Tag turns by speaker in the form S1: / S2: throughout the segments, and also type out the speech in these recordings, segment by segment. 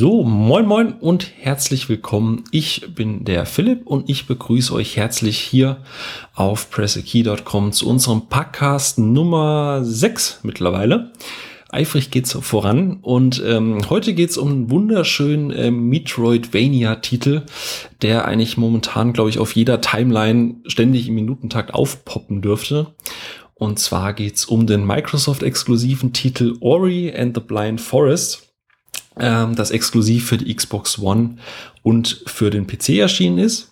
S1: So, moin moin und herzlich willkommen. Ich bin der Philipp und ich begrüße euch herzlich hier auf pressekey.com zu unserem Podcast Nummer 6 mittlerweile. Eifrig geht's voran und ähm, heute geht's um einen wunderschönen äh, Metroidvania-Titel, der eigentlich momentan, glaube ich, auf jeder Timeline ständig im Minutentakt aufpoppen dürfte. Und zwar geht's um den Microsoft-exklusiven Titel Ori and the Blind Forest ähm, das exklusiv für die Xbox One und für den PC erschienen ist.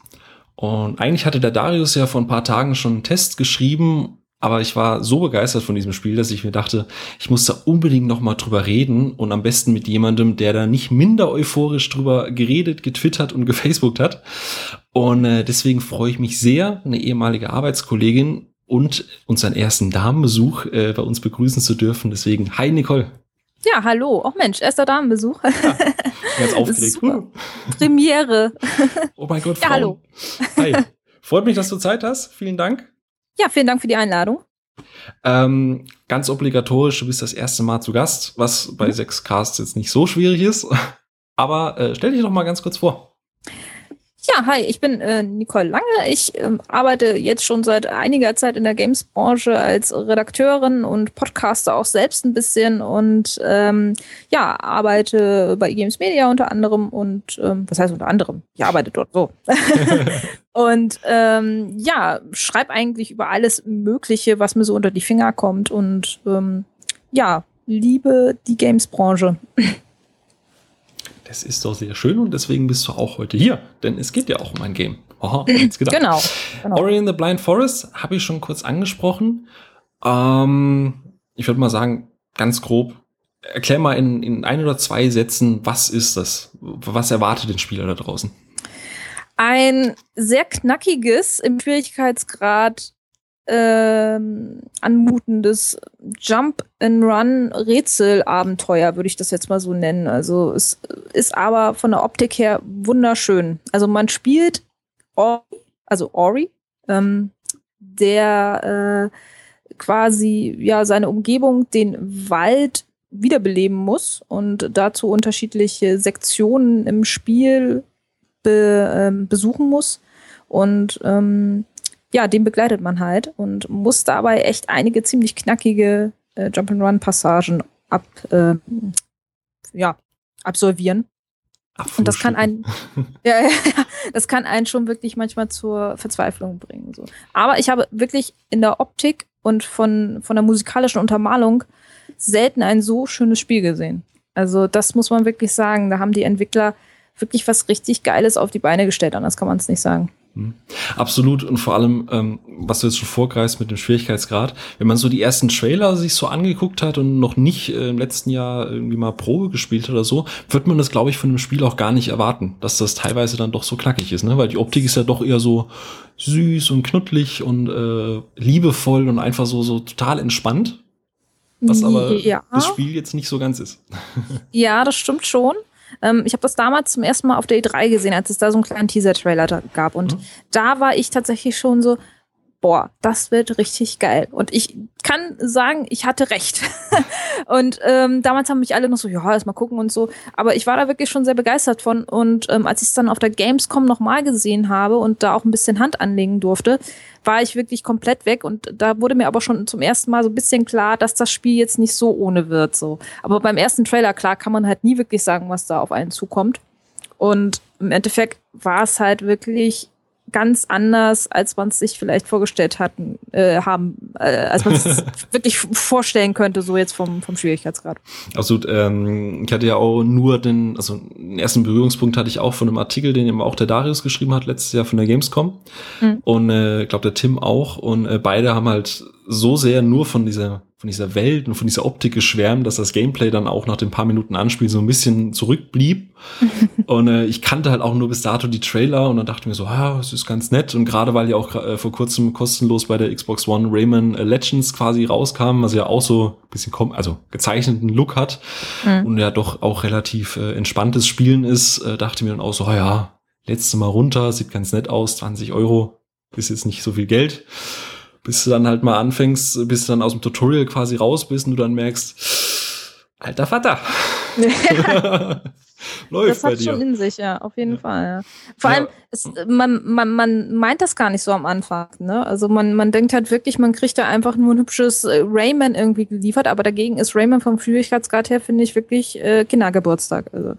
S1: Und eigentlich hatte der Darius ja vor ein paar Tagen schon einen Test geschrieben, aber ich war so begeistert von diesem Spiel, dass ich mir dachte, ich muss da unbedingt noch mal drüber reden und am besten mit jemandem, der da nicht minder euphorisch drüber geredet, getwittert und gefacebookt hat. Und äh, deswegen freue ich mich sehr, eine ehemalige Arbeitskollegin und unseren ersten Damenbesuch äh, bei uns begrüßen zu dürfen. Deswegen, hi Nicole.
S2: Ja, hallo. Auch Mensch, erster Damenbesuch. Ja,
S1: ganz aufgeregt.
S2: Premiere.
S1: Oh mein Gott, Frau. Ja, hallo. Hi. Freut mich, dass du Zeit hast. Vielen Dank.
S2: Ja, vielen Dank für die Einladung.
S1: Ähm, ganz obligatorisch, du bist das erste Mal zu Gast, was bei mhm. sechs Casts jetzt nicht so schwierig ist. Aber äh, stell dich doch mal ganz kurz vor.
S2: Ja, hi, ich bin äh, Nicole Lange. Ich ähm, arbeite jetzt schon seit einiger Zeit in der Games-Branche als Redakteurin und Podcaster auch selbst ein bisschen und ähm, ja, arbeite bei Games Media unter anderem und ähm, was heißt unter anderem? Ich arbeite dort so. und ähm, ja, schreibe eigentlich über alles Mögliche, was mir so unter die Finger kommt und ähm, ja, liebe die Games-Branche.
S1: Das ist doch sehr schön und deswegen bist du auch heute hier, denn es geht ja auch um ein Game. Aha, jetzt gedacht.
S2: genau, genau.
S1: Ori in the Blind Forest habe ich schon kurz angesprochen. Ähm, ich würde mal sagen, ganz grob, erklär mal in, in ein oder zwei Sätzen, was ist das? Was erwartet den Spieler da draußen?
S2: Ein sehr knackiges, im Schwierigkeitsgrad ähm, anmutendes Jump-and-Run-Rätselabenteuer, würde ich das jetzt mal so nennen. Also es ist aber von der Optik her wunderschön. Also man spielt Ori, also Ori, ähm, der äh, quasi ja seine Umgebung, den Wald wiederbeleben muss und dazu unterschiedliche Sektionen im Spiel be, ähm, besuchen muss. Und ähm, ja, den begleitet man halt und muss dabei echt einige ziemlich knackige äh, Jump-and-Run-Passagen ab, äh, ja, absolvieren. Und das kann einen, ja, ja, das kann einen schon wirklich manchmal zur Verzweiflung bringen. So. Aber ich habe wirklich in der Optik und von, von der musikalischen Untermalung selten ein so schönes Spiel gesehen. Also das muss man wirklich sagen. Da haben die Entwickler wirklich was richtig Geiles auf die Beine gestellt, anders kann man es nicht sagen.
S1: Hm. Absolut und vor allem, ähm, was du jetzt schon vorgreifst mit dem Schwierigkeitsgrad, wenn man so die ersten Trailer sich so angeguckt hat und noch nicht äh, im letzten Jahr irgendwie mal Probe gespielt oder so, wird man das, glaube ich, von dem Spiel auch gar nicht erwarten, dass das teilweise dann doch so knackig ist, ne? Weil die Optik ist ja doch eher so süß und knuddelig und äh, liebevoll und einfach so, so total entspannt. Was aber ja. das Spiel jetzt nicht so ganz ist.
S2: Ja, das stimmt schon. Ähm, ich habe das damals zum ersten Mal auf der E3 gesehen, als es da so einen kleinen Teaser-Trailer gab. Und mhm. da war ich tatsächlich schon so, boah, das wird richtig geil. Und ich kann sagen, ich hatte recht. und ähm, damals haben mich alle noch so, ja, erst mal gucken und so. Aber ich war da wirklich schon sehr begeistert von. Und ähm, als ich es dann auf der Gamescom nochmal gesehen habe und da auch ein bisschen Hand anlegen durfte, war ich wirklich komplett weg. Und da wurde mir aber schon zum ersten Mal so ein bisschen klar, dass das Spiel jetzt nicht so ohne wird. So. Aber beim ersten Trailer, klar, kann man halt nie wirklich sagen, was da auf einen zukommt. Und im Endeffekt war es halt wirklich ganz anders, als man es sich vielleicht vorgestellt hatten, äh, haben, äh, als man es wirklich vorstellen könnte, so jetzt vom, vom Schwierigkeitsgrad.
S1: Absolut. Ähm, ich hatte ja auch nur den, also den ersten Berührungspunkt hatte ich auch von einem Artikel, den eben auch der Darius geschrieben hat, letztes Jahr von der Gamescom. Mhm. Und äh, ich glaube, der Tim auch. Und äh, beide haben halt so sehr nur von dieser von dieser Welt und von dieser Optik geschwärmt, dass das Gameplay dann auch nach den paar Minuten Anspiel so ein bisschen zurückblieb. und äh, ich kannte halt auch nur bis dato die Trailer und dann dachte ich mir so, ah, es ist ganz nett. Und gerade weil ja auch äh, vor kurzem kostenlos bei der Xbox One Rayman äh, Legends quasi rauskam, was ja auch so ein bisschen kom also gezeichneten Look hat mhm. und ja doch auch relativ äh, entspanntes Spielen ist, äh, dachte mir dann auch so, ah ja, letzte Mal runter, sieht ganz nett aus, 20 Euro ist jetzt nicht so viel Geld bis du dann halt mal anfängst, bis du dann aus dem Tutorial quasi raus bist und du dann merkst, alter Vater.
S2: Läuft das hat schon in sich, ja, auf jeden ja. Fall. Ja. Vor ja. allem, es, man, man, man meint das gar nicht so am Anfang. Ne? Also man, man denkt halt wirklich, man kriegt da einfach nur ein hübsches äh, Rayman irgendwie geliefert, aber dagegen ist Rayman vom Schwierigkeitsgrad her, finde ich, wirklich äh, Kindergeburtstag. Also,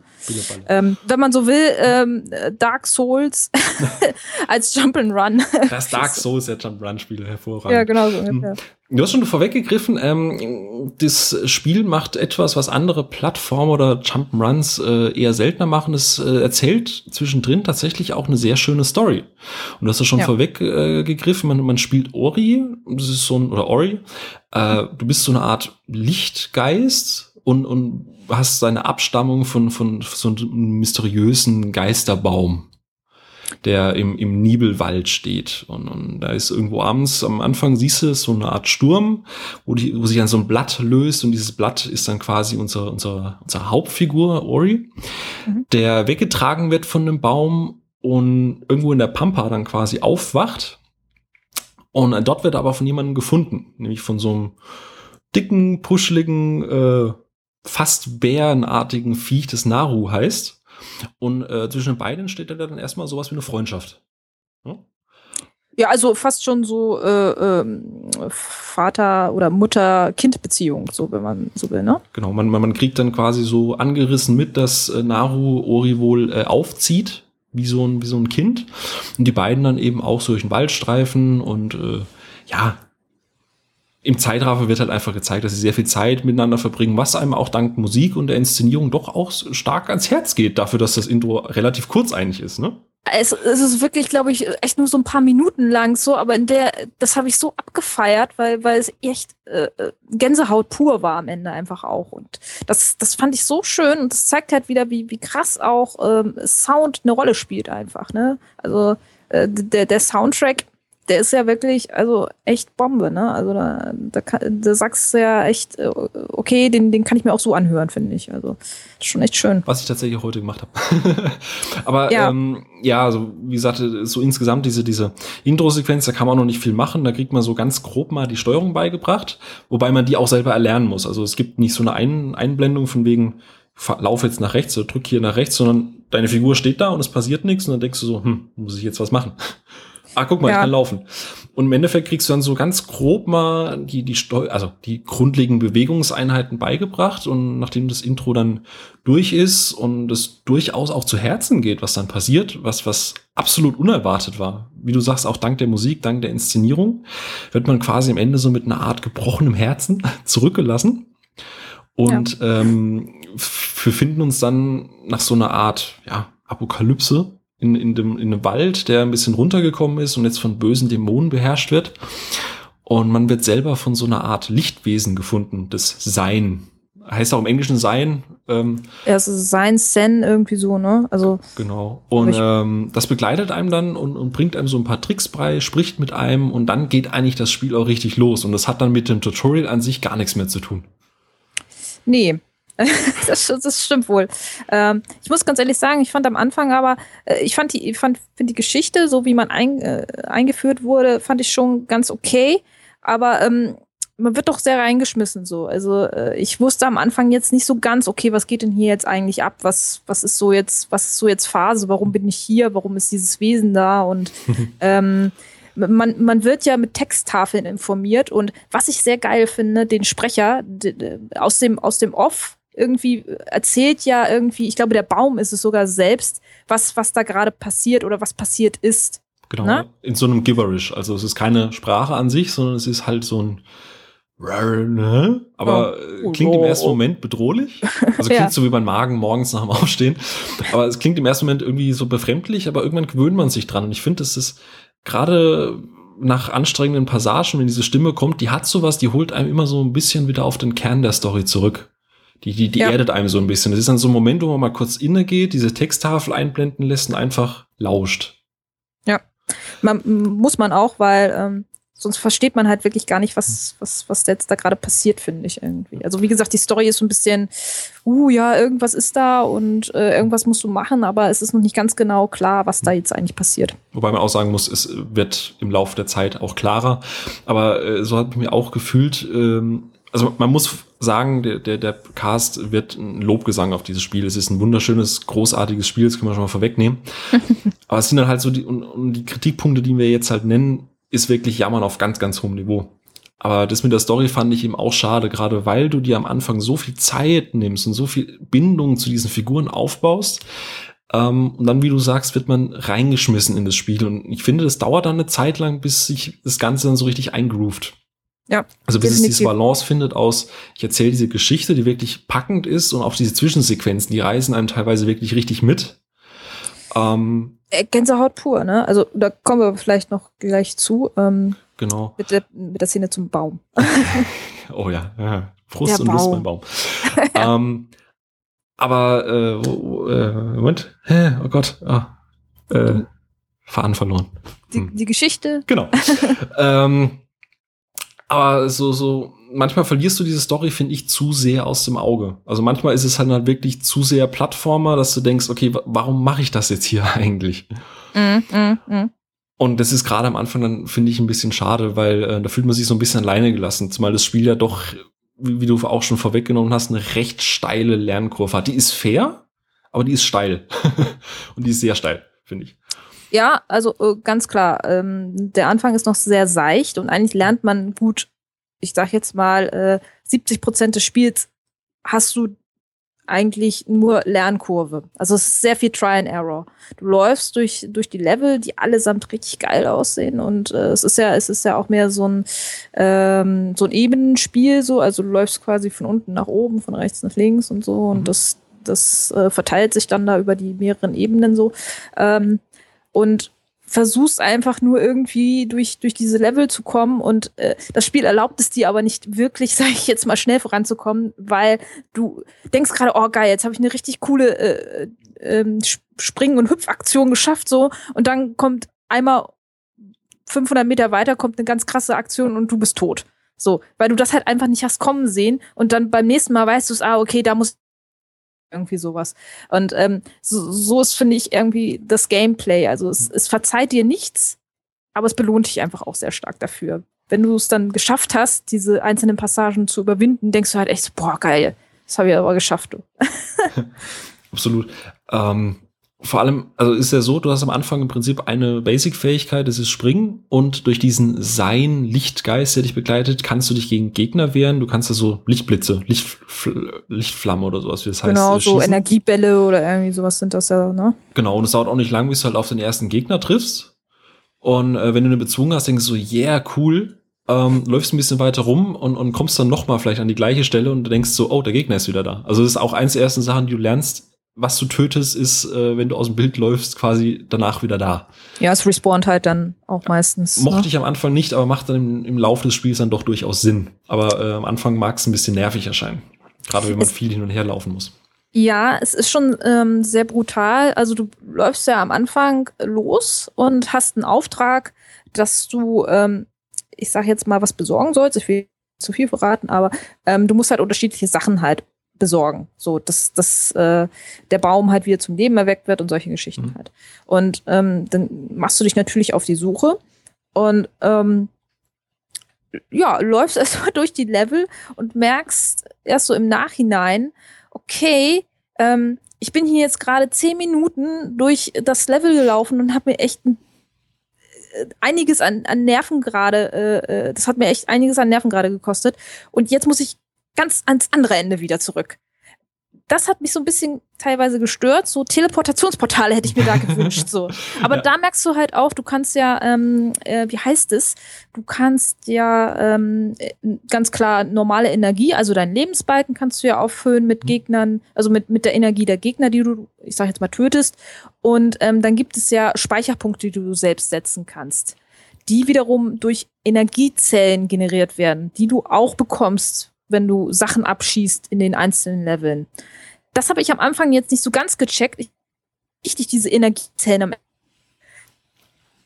S2: ähm, wenn man so will, ähm, Dark Souls als Jump'n'Run.
S1: Das Dark Souls der Jump'n'Run-Spiele hervorragend.
S2: Ja, genau so ungefähr.
S1: Du hast schon vorweggegriffen, ähm, das Spiel macht etwas, was andere Plattformen oder Jump'n'Runs äh, eher seltener machen. Es äh, erzählt zwischendrin tatsächlich auch eine sehr schöne Story. Und du hast das schon ja. vorweggegriffen, äh, man, man spielt Ori, das ist so ein, oder Ori, äh, du bist so eine Art Lichtgeist und, und hast seine Abstammung von, von so einem mysteriösen Geisterbaum der im, im Nibelwald steht. Und, und da ist irgendwo abends, am Anfang siehst du so eine Art Sturm, wo, die, wo sich dann so ein Blatt löst und dieses Blatt ist dann quasi unsere, unsere, unsere Hauptfigur, Ori, mhm. der weggetragen wird von einem Baum und irgendwo in der Pampa dann quasi aufwacht. Und dort wird er aber von jemandem gefunden, nämlich von so einem dicken, puscheligen, äh, fast bärenartigen Viech, das Naru heißt. Und äh, zwischen den beiden steht da dann erstmal sowas wie eine Freundschaft.
S2: Hm? Ja, also fast schon so äh, äh, Vater- oder Mutter-Kind-Beziehung, so wenn man so will, ne?
S1: Genau, man, man, man kriegt dann quasi so angerissen mit, dass äh, Naru Ori wohl äh, aufzieht, wie so, ein, wie so ein Kind. Und die beiden dann eben auch so durch den Waldstreifen und äh, ja, im Zeitraffer wird halt einfach gezeigt, dass sie sehr viel Zeit miteinander verbringen, was einem auch dank Musik und der Inszenierung doch auch stark ans Herz geht, dafür, dass das Intro relativ kurz eigentlich ist, ne?
S2: Es, es ist wirklich, glaube ich, echt nur so ein paar Minuten lang so, aber in der, das habe ich so abgefeiert, weil, weil es echt äh, äh, Gänsehaut pur war am Ende einfach auch. Und das, das fand ich so schön und das zeigt halt wieder, wie, wie krass auch ähm, Sound eine Rolle spielt einfach. Ne? Also äh, der, der Soundtrack der ist ja wirklich, also echt Bombe, ne? Also da, da, da sagst du ja echt, äh, okay, den, den kann ich mir auch so anhören, finde ich. Also schon echt schön.
S1: Was ich tatsächlich heute gemacht habe. Aber ja. Ähm, ja, also wie gesagt, so insgesamt diese, diese Intro-Sequenz, da kann man noch nicht viel machen. Da kriegt man so ganz grob mal die Steuerung beigebracht, wobei man die auch selber erlernen muss. Also es gibt nicht so eine Ein Einblendung von wegen, lauf jetzt nach rechts oder drück hier nach rechts, sondern deine Figur steht da und es passiert nichts und dann denkst du so, hm, muss ich jetzt was machen? Ah, guck mal, ja. ich kann laufen. Und im Endeffekt kriegst du dann so ganz grob mal die, die Steu also die grundlegenden Bewegungseinheiten beigebracht und nachdem das Intro dann durch ist und es durchaus auch zu Herzen geht, was dann passiert, was, was absolut unerwartet war. Wie du sagst, auch dank der Musik, dank der Inszenierung, wird man quasi am Ende so mit einer Art gebrochenem Herzen zurückgelassen. Und ja. ähm, wir finden uns dann nach so einer Art ja, Apokalypse in, in, dem, in einem Wald, der ein bisschen runtergekommen ist und jetzt von bösen Dämonen beherrscht wird. Und man wird selber von so einer Art Lichtwesen gefunden, das Sein. Heißt auch im Englischen Sein.
S2: Ähm, ja, es ist Sein, Sen, irgendwie so, ne? Also.
S1: Genau. Und ähm, das begleitet einem dann und, und bringt einem so ein paar Tricks bei, spricht mit einem und dann geht eigentlich das Spiel auch richtig los. Und das hat dann mit dem Tutorial an sich gar nichts mehr zu tun.
S2: Nee, das, das, stimmt wohl. Ähm, ich muss ganz ehrlich sagen, ich fand am Anfang aber, äh, ich fand die, ich fand, die Geschichte, so wie man ein, äh, eingeführt wurde, fand ich schon ganz okay. Aber ähm, man wird doch sehr reingeschmissen so. Also äh, ich wusste am Anfang jetzt nicht so ganz, okay, was geht denn hier jetzt eigentlich ab? Was, was ist so jetzt, was ist so jetzt Phase? Warum bin ich hier? Warum ist dieses Wesen da? Und ähm, man, man wird ja mit Texttafeln informiert und was ich sehr geil finde, den Sprecher aus dem, aus dem Off irgendwie erzählt ja irgendwie, ich glaube, der Baum ist es sogar selbst, was, was da gerade passiert oder was passiert ist.
S1: Genau, Na? in so einem Giverish. Also es ist keine Sprache an sich, sondern es ist halt so ein ne? aber oh. klingt im ersten Moment bedrohlich. Also klingt ja. so wie beim Magen morgens nach dem Aufstehen. Aber es klingt im ersten Moment irgendwie so befremdlich, aber irgendwann gewöhnt man sich dran. Und ich finde, das ist gerade nach anstrengenden Passagen, wenn diese Stimme kommt, die hat sowas, die holt einem immer so ein bisschen wieder auf den Kern der Story zurück. Die, die, die ja. erdet einem so ein bisschen. Das ist dann so ein Moment, wo man mal kurz innegeht, diese Texttafel einblenden lässt und einfach lauscht.
S2: Ja, man, muss man auch, weil ähm, sonst versteht man halt wirklich gar nicht, was, was, was jetzt da gerade passiert, finde ich irgendwie. Also wie gesagt, die Story ist so ein bisschen, uh, ja, irgendwas ist da und äh, irgendwas musst du machen, aber es ist noch nicht ganz genau klar, was da jetzt eigentlich passiert.
S1: Wobei man auch sagen muss, es wird im Laufe der Zeit auch klarer. Aber äh, so hat mir auch gefühlt, ähm, also man muss sagen, der, der, der Cast wird ein Lobgesang auf dieses Spiel. Es ist ein wunderschönes, großartiges Spiel, das können wir schon mal vorwegnehmen. Aber es sind dann halt so die, und, und die Kritikpunkte, die wir jetzt halt nennen, ist wirklich Jammern auf ganz, ganz hohem Niveau. Aber das mit der Story fand ich eben auch schade, gerade weil du dir am Anfang so viel Zeit nimmst und so viel Bindung zu diesen Figuren aufbaust. Ähm, und dann, wie du sagst, wird man reingeschmissen in das Spiel. Und ich finde, das dauert dann eine Zeit lang, bis sich das Ganze dann so richtig eingroovt.
S2: Ja.
S1: Also bis definitiv. es diese Balance findet aus, ich erzähle diese Geschichte, die wirklich packend ist und auch diese Zwischensequenzen, die reisen einem teilweise wirklich richtig mit.
S2: Ähm, äh, Gänsehaut pur, ne? Also da kommen wir vielleicht noch gleich zu. Ähm,
S1: genau.
S2: Mit der, mit der Szene zum Baum.
S1: oh ja, ja. Frust der und Lust beim Baum. ähm, aber äh, äh, Moment, Hä? oh Gott, ah, äh, Faden verloren.
S2: Hm. Die, die Geschichte.
S1: Genau. ähm, aber so, so, manchmal verlierst du diese Story, finde ich, zu sehr aus dem Auge. Also manchmal ist es halt, halt wirklich zu sehr Plattformer, dass du denkst, okay, warum mache ich das jetzt hier eigentlich? Mm, mm, mm. Und das ist gerade am Anfang dann, finde ich, ein bisschen schade, weil äh, da fühlt man sich so ein bisschen alleine gelassen, zumal das Spiel ja doch, wie, wie du auch schon vorweggenommen hast, eine recht steile Lernkurve hat. Die ist fair, aber die ist steil. Und die ist sehr steil, finde ich.
S2: Ja, also äh, ganz klar. Ähm, der Anfang ist noch sehr seicht und eigentlich lernt man gut, ich sag jetzt mal, äh, 70 Prozent des Spiels hast du eigentlich nur Lernkurve. Also es ist sehr viel Try and Error. Du läufst durch, durch die Level, die allesamt richtig geil aussehen und äh, es ist ja, es ist ja auch mehr so ein, ähm, so ein Ebenenspiel so, also du läufst quasi von unten nach oben, von rechts nach links und so und mhm. das, das äh, verteilt sich dann da über die mehreren Ebenen so. Ähm, und versuchst einfach nur irgendwie durch, durch diese Level zu kommen und äh, das Spiel erlaubt es dir aber nicht wirklich, sage ich jetzt mal, schnell voranzukommen, weil du denkst gerade, oh geil, jetzt habe ich eine richtig coole äh, äh, Springen- und Hüpfaktion geschafft so und dann kommt einmal 500 Meter weiter kommt eine ganz krasse Aktion und du bist tot. So, weil du das halt einfach nicht hast kommen sehen und dann beim nächsten Mal weißt du es, ah, okay, da muss irgendwie sowas. Und ähm, so, so ist, finde ich, irgendwie das Gameplay. Also es, es verzeiht dir nichts, aber es belohnt dich einfach auch sehr stark dafür. Wenn du es dann geschafft hast, diese einzelnen Passagen zu überwinden, denkst du halt echt, boah, geil, das habe ich aber geschafft, du.
S1: Absolut. Ähm, vor allem, also ist ja so, du hast am Anfang im Prinzip eine Basic-Fähigkeit, das ist Springen und durch diesen Sein, Lichtgeist, der dich begleitet, kannst du dich gegen Gegner wehren. Du kannst da so Lichtblitze, Lichtfl Lichtflamme oder sowas, wie das heißt.
S2: Genau, so Energiebälle oder irgendwie sowas sind das ja, ne?
S1: Genau, und es dauert auch nicht lang, bis du halt auf den ersten Gegner triffst. Und äh, wenn du eine bezwungen hast, denkst du so, yeah, cool, ähm, läufst ein bisschen weiter rum und, und kommst dann noch mal vielleicht an die gleiche Stelle und du denkst so, oh, der Gegner ist wieder da. Also das ist auch eins der ersten Sachen, die du lernst, was du tötest, ist, äh, wenn du aus dem Bild läufst, quasi danach wieder da.
S2: Ja, es respawnt halt dann auch meistens.
S1: Mochte ne? ich am Anfang nicht, aber macht dann im, im Laufe des Spiels dann doch durchaus Sinn. Aber äh, am Anfang mag es ein bisschen nervig erscheinen. Gerade wenn man es viel hin und her laufen muss.
S2: Ja, es ist schon ähm, sehr brutal. Also du läufst ja am Anfang los und hast einen Auftrag, dass du, ähm, ich sag jetzt mal, was besorgen sollst. Ich will zu viel verraten, aber ähm, du musst halt unterschiedliche Sachen halt besorgen. So, dass, dass äh, der Baum halt wieder zum Leben erweckt wird und solche Geschichten mhm. halt. Und ähm, dann machst du dich natürlich auf die Suche und ähm, ja, läufst erstmal durch die Level und merkst erst so im Nachhinein, okay, ähm, ich bin hier jetzt gerade zehn Minuten durch das Level gelaufen und habe mir echt ein, äh, einiges an, an Nerven gerade, äh, äh, das hat mir echt einiges an Nerven gerade gekostet. Und jetzt muss ich ganz ans andere Ende wieder zurück. Das hat mich so ein bisschen teilweise gestört. So Teleportationsportale hätte ich mir da gewünscht. So. Aber ja. da merkst du halt auch, du kannst ja, ähm, äh, wie heißt es? Du kannst ja ähm, ganz klar normale Energie, also deinen Lebensbalken kannst du ja auffüllen mit mhm. Gegnern, also mit, mit der Energie der Gegner, die du, ich sag jetzt mal, tötest. Und ähm, dann gibt es ja Speicherpunkte, die du selbst setzen kannst die wiederum durch Energiezellen generiert werden, die du auch bekommst, wenn du Sachen abschießt in den einzelnen Leveln. Das habe ich am Anfang jetzt nicht so ganz gecheckt. Ich, richtig diese Energiezellen am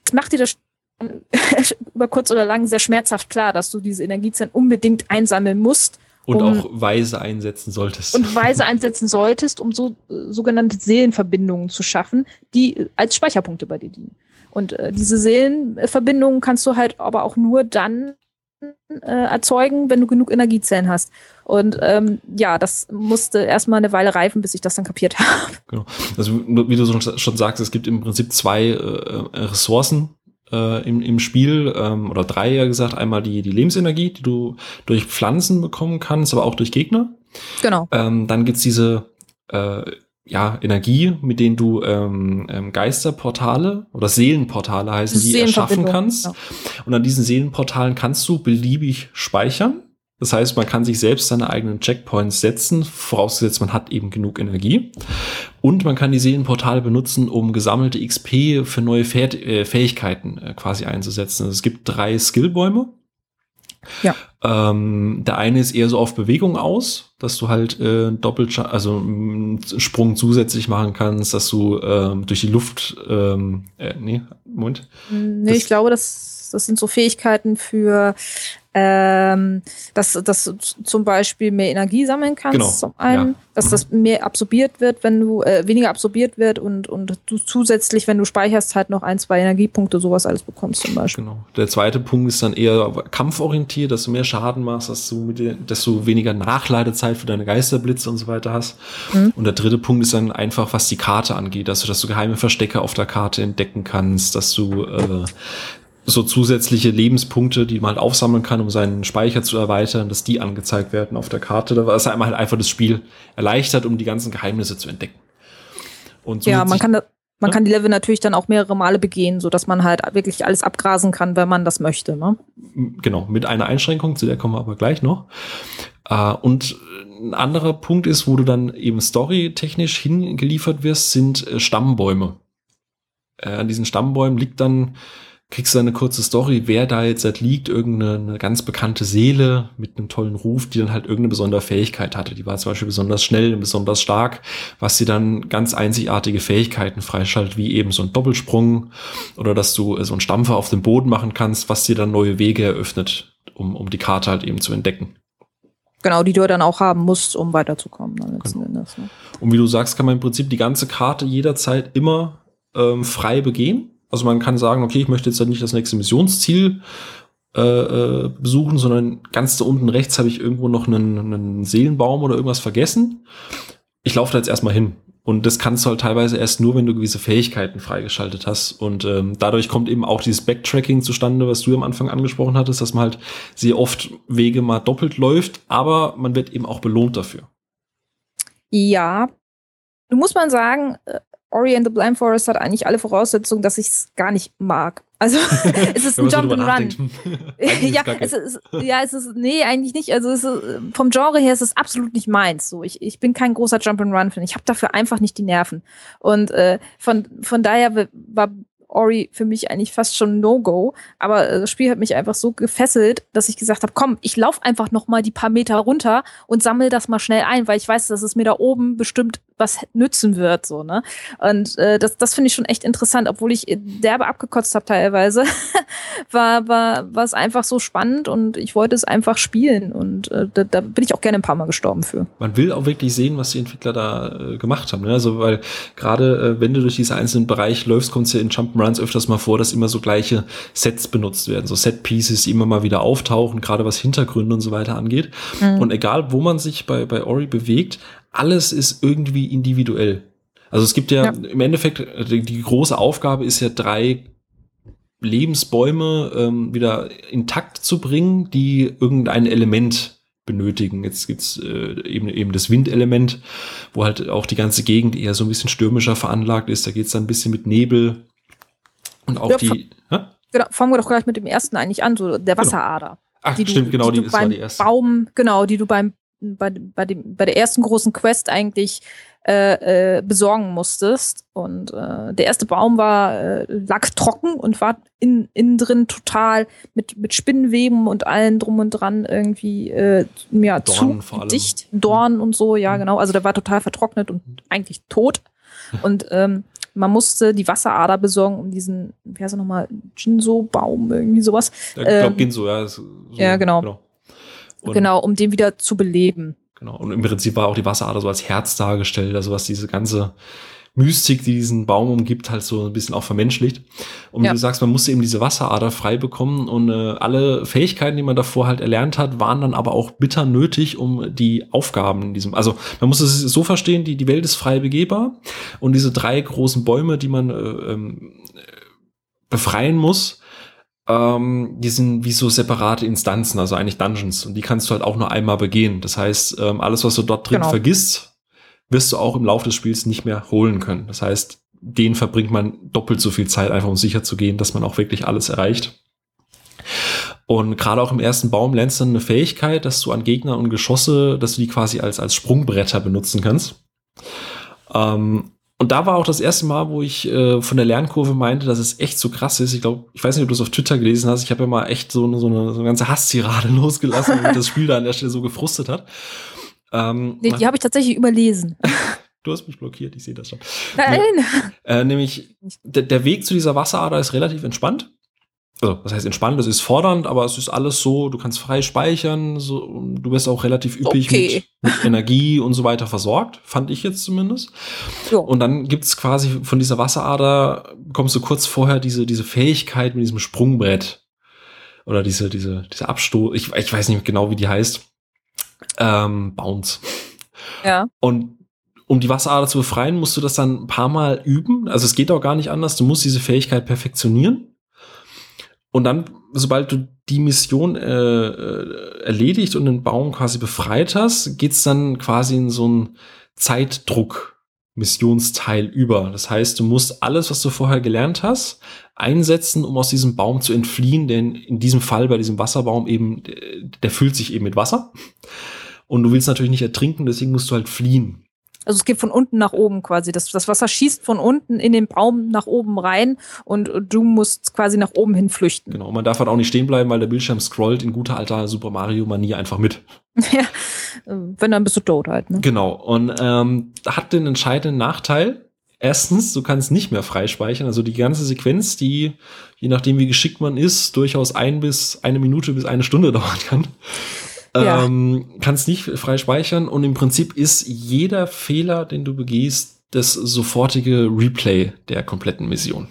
S2: Das macht dir das über kurz oder lang sehr schmerzhaft klar, dass du diese Energiezellen unbedingt einsammeln musst.
S1: Und um, auch weise einsetzen solltest.
S2: Und weise einsetzen solltest, um so äh, sogenannte Seelenverbindungen zu schaffen, die als Speicherpunkte bei dir dienen. Und äh, diese Seelenverbindungen kannst du halt aber auch nur dann äh, erzeugen, wenn du genug Energiezellen hast. Und ähm, ja, das musste erstmal eine Weile reifen, bis ich das dann kapiert habe.
S1: Genau. Also wie du schon sagst, es gibt im Prinzip zwei äh, Ressourcen äh, im, im Spiel, ähm, oder drei ja gesagt. Einmal die, die Lebensenergie, die du durch Pflanzen bekommen kannst, aber auch durch Gegner.
S2: Genau.
S1: Ähm, dann gibt's diese äh, ja, Energie, mit denen du ähm, ähm, Geisterportale oder Seelenportale heißen, die erschaffen kannst. Ja. Und an diesen Seelenportalen kannst du beliebig speichern. Das heißt, man kann sich selbst seine eigenen Checkpoints setzen, vorausgesetzt man hat eben genug Energie. Und man kann die Seelenportale benutzen, um gesammelte XP für neue Fäh äh, Fähigkeiten äh, quasi einzusetzen. Also es gibt drei Skillbäume.
S2: Ja.
S1: Ähm, der eine ist eher so auf Bewegung aus, dass du halt äh, doppelt, also einen Sprung zusätzlich machen kannst, dass du ähm, durch die Luft, ähm, äh, nee, Moment.
S2: Nee, das, ich glaube, das, das sind so Fähigkeiten für ähm, dass, dass du zum Beispiel mehr Energie sammeln kannst, genau. zum einen, ja. dass das mehr absorbiert wird, wenn du äh, weniger absorbiert wird und, und du zusätzlich, wenn du speicherst, halt noch ein, zwei Energiepunkte, sowas alles bekommst zum Beispiel.
S1: Genau. Der zweite Punkt ist dann eher kampforientiert, dass du mehr Schaden machst, dass du, mit dir, dass du weniger Nachladezeit für deine Geisterblitze und so weiter hast. Mhm. Und der dritte Punkt ist dann einfach, was die Karte angeht, also dass du geheime Verstecke auf der Karte entdecken kannst, dass du äh, so zusätzliche Lebenspunkte, die man halt aufsammeln kann, um seinen Speicher zu erweitern, dass die angezeigt werden auf der Karte. Da war es einmal halt einfach das Spiel erleichtert, um die ganzen Geheimnisse zu entdecken.
S2: Und ja, man kann, da, man ja? kann die Level natürlich dann auch mehrere Male begehen, so dass man halt wirklich alles abgrasen kann, wenn man das möchte. Ne?
S1: Genau, mit einer Einschränkung, zu der kommen wir aber gleich noch. Uh, und ein anderer Punkt ist, wo du dann eben storytechnisch hingeliefert wirst, sind äh, Stammbäume. Äh, an diesen Stammbäumen liegt dann kriegst du eine kurze Story, wer da jetzt halt liegt, irgendeine ganz bekannte Seele mit einem tollen Ruf, die dann halt irgendeine besondere Fähigkeit hatte. Die war zum Beispiel besonders schnell und besonders stark, was sie dann ganz einzigartige Fähigkeiten freischaltet, wie eben so ein Doppelsprung oder dass du äh, so einen Stampfer auf dem Boden machen kannst, was dir dann neue Wege eröffnet, um, um die Karte halt eben zu entdecken.
S2: Genau, die du dann auch haben musst, um weiterzukommen. Dann letzten genau. Endes,
S1: ne? Und wie du sagst, kann man im Prinzip die ganze Karte jederzeit immer ähm, frei begehen also man kann sagen, okay, ich möchte jetzt nicht das nächste Missionsziel äh, äh, besuchen, sondern ganz da unten rechts habe ich irgendwo noch einen, einen Seelenbaum oder irgendwas vergessen. Ich laufe da jetzt erstmal hin. Und das kannst du halt teilweise erst nur, wenn du gewisse Fähigkeiten freigeschaltet hast. Und ähm, dadurch kommt eben auch dieses Backtracking zustande, was du am Anfang angesprochen hattest, dass man halt sehr oft Wege mal doppelt läuft, aber man wird eben auch belohnt dafür.
S2: Ja, du musst man sagen, äh, Ori and the Blind Forest hat eigentlich alle Voraussetzungen, dass ich es gar nicht mag. Also es ist ein Jump and Run. ja, es ist, ja, es ist, nee, eigentlich nicht. Also ist, vom Genre her ist es absolut nicht meins. So, ich, ich bin kein großer Jump and Run Fan. Ich habe dafür einfach nicht die Nerven. Und äh, von von daher war Ori für mich eigentlich fast schon No-Go. Aber äh, das Spiel hat mich einfach so gefesselt, dass ich gesagt habe, komm, ich laufe einfach noch mal die paar Meter runter und sammle das mal schnell ein, weil ich weiß, dass es mir da oben bestimmt was nützen wird. So, ne? Und äh, das, das finde ich schon echt interessant, obwohl ich derbe abgekotzt habe teilweise, war, war, war es einfach so spannend und ich wollte es einfach spielen. Und äh, da, da bin ich auch gerne ein paar Mal gestorben für.
S1: Man will auch wirklich sehen, was die Entwickler da äh, gemacht haben. Ne? Also, weil gerade äh, wenn du durch diese einzelnen Bereiche läufst, kommst du in Jump'n'Runs öfters mal vor, dass immer so gleiche Sets benutzt werden. So Set-Pieces, die immer mal wieder auftauchen, gerade was Hintergründe und so weiter angeht. Mhm. Und egal, wo man sich bei, bei Ori bewegt, alles ist irgendwie individuell. Also es gibt ja, ja. im Endeffekt, die, die, große Aufgabe ist ja drei Lebensbäume ähm, wieder intakt zu bringen, die irgendein Element benötigen. Jetzt gibt's äh, eben, eben das Windelement, wo halt auch die ganze Gegend eher so ein bisschen stürmischer veranlagt ist. Da geht's dann ein bisschen mit Nebel und auch ja, die.
S2: Genau, fangen wir doch gleich mit dem ersten eigentlich an, so der genau. Wasserader. Genau.
S1: Ach, die stimmt, du, genau, die, die
S2: war die erste. Baum, genau, die du beim bei, bei, dem, bei der ersten großen Quest eigentlich äh, äh, besorgen musstest. Und äh, der erste Baum war äh, lag trocken und war in, innen drin total mit, mit Spinnenweben und allen drum und dran irgendwie äh, ja, Dorn zu dicht. Dorn und so, ja, mhm. genau. Also der war total vertrocknet und eigentlich tot. Und ähm, man musste die Wasserader besorgen, um diesen, wie heißt er nochmal, Jinso-Baum, irgendwie sowas.
S1: Ich glaube, ähm, Ginso, ja.
S2: So, ja, genau. genau. Und genau, um den wieder zu beleben.
S1: Genau. Und im Prinzip war auch die Wasserader so als Herz dargestellt, also was diese ganze Mystik, die diesen Baum umgibt, halt so ein bisschen auch vermenschlicht. Und wie
S2: Ja.
S1: du sagst, man musste eben diese Wasserader frei bekommen und äh, alle Fähigkeiten, die man davor halt erlernt hat, waren dann aber auch bitter nötig, um die Aufgaben in diesem, also man muss es so verstehen, die, die Welt ist frei begehbar und diese drei großen Bäume, die man äh, ähm, befreien muss, ähm, die sind wie so separate Instanzen, also eigentlich Dungeons. Und die kannst du halt auch nur einmal begehen. Das heißt, ähm, alles, was du dort drin
S2: Genau.
S1: vergisst, wirst du auch im Laufe des Spiels nicht mehr holen können. Das heißt, den verbringt man doppelt so viel Zeit, einfach um sicher zu gehen, dass man auch wirklich alles erreicht. Und gerade auch im ersten Baum lernst du eine Fähigkeit, dass du an Gegner und Geschosse, dass du die quasi als, als Sprungbretter benutzen kannst. Ähm, und da war auch das erste Mal, wo ich äh, von der Lernkurve meinte, dass es echt so krass ist. Ich glaube, ich weiß nicht, ob du es auf Twitter gelesen hast. Ich habe ja mal echt so eine, so eine, so eine ganze Hasstirade losgelassen, weil das Spiel da an der Stelle so gefrustet hat. Ähm,
S2: Nee, die habe ich tatsächlich überlesen.
S1: du hast mich blockiert, ich sehe das schon.
S2: Nein.
S1: Äh, nämlich, der, Weg zu dieser Wasserader ist relativ entspannt. Also, was heißt entspannt? Das ist fordernd, aber es ist alles so, du kannst frei speichern, so, du bist auch relativ üppig
S2: Okay.
S1: mit, mit Energie und so weiter versorgt, fand ich jetzt zumindest.
S2: Jo.
S1: Und dann gibt's quasi von dieser Wasserader, bekommst du kurz vorher diese, diese Fähigkeit mit diesem Sprungbrett. Oder diese, diese, diese Abstoß, ich, ich weiß nicht genau, wie die heißt. Ähm, Bounce.
S2: Ja.
S1: Und um die Wasserader zu befreien, musst du das dann ein paar Mal üben. Also es geht auch gar nicht anders. Du musst diese Fähigkeit perfektionieren. Und dann, sobald du die Mission äh, äh, erledigt und den Baum quasi befreit hast, geht's dann quasi in so einen Zeitdruck-Missionsteil über. Das heißt, du musst alles, was du vorher gelernt hast, einsetzen, um aus diesem Baum zu entfliehen, denn in diesem Fall bei diesem Wasserbaum eben, der füllt sich eben mit Wasser. Und du willst natürlich nicht ertrinken, deswegen musst du halt fliehen.
S2: Also es geht von unten nach oben quasi. Das, das Wasser schießt von unten in den Baum nach oben rein und du musst quasi nach oben hin flüchten.
S1: Genau, man darf halt auch nicht stehen bleiben, weil der Bildschirm scrollt in guter alter Super Mario Manier einfach mit.
S2: ja. Wenn, dann bist du tot halt. Ne?
S1: Genau, und ähm, hat den entscheidenden Nachteil. Erstens, du kannst nicht mehr freispeichern. Also die ganze Sequenz, die, je nachdem wie geschickt man ist, durchaus ein bis eine Minute bis eine Stunde dauern kann.
S2: Ja.
S1: Ähm, kannst nicht frei speichern und im Prinzip ist jeder Fehler, den du begehst, das sofortige Replay der kompletten Mission.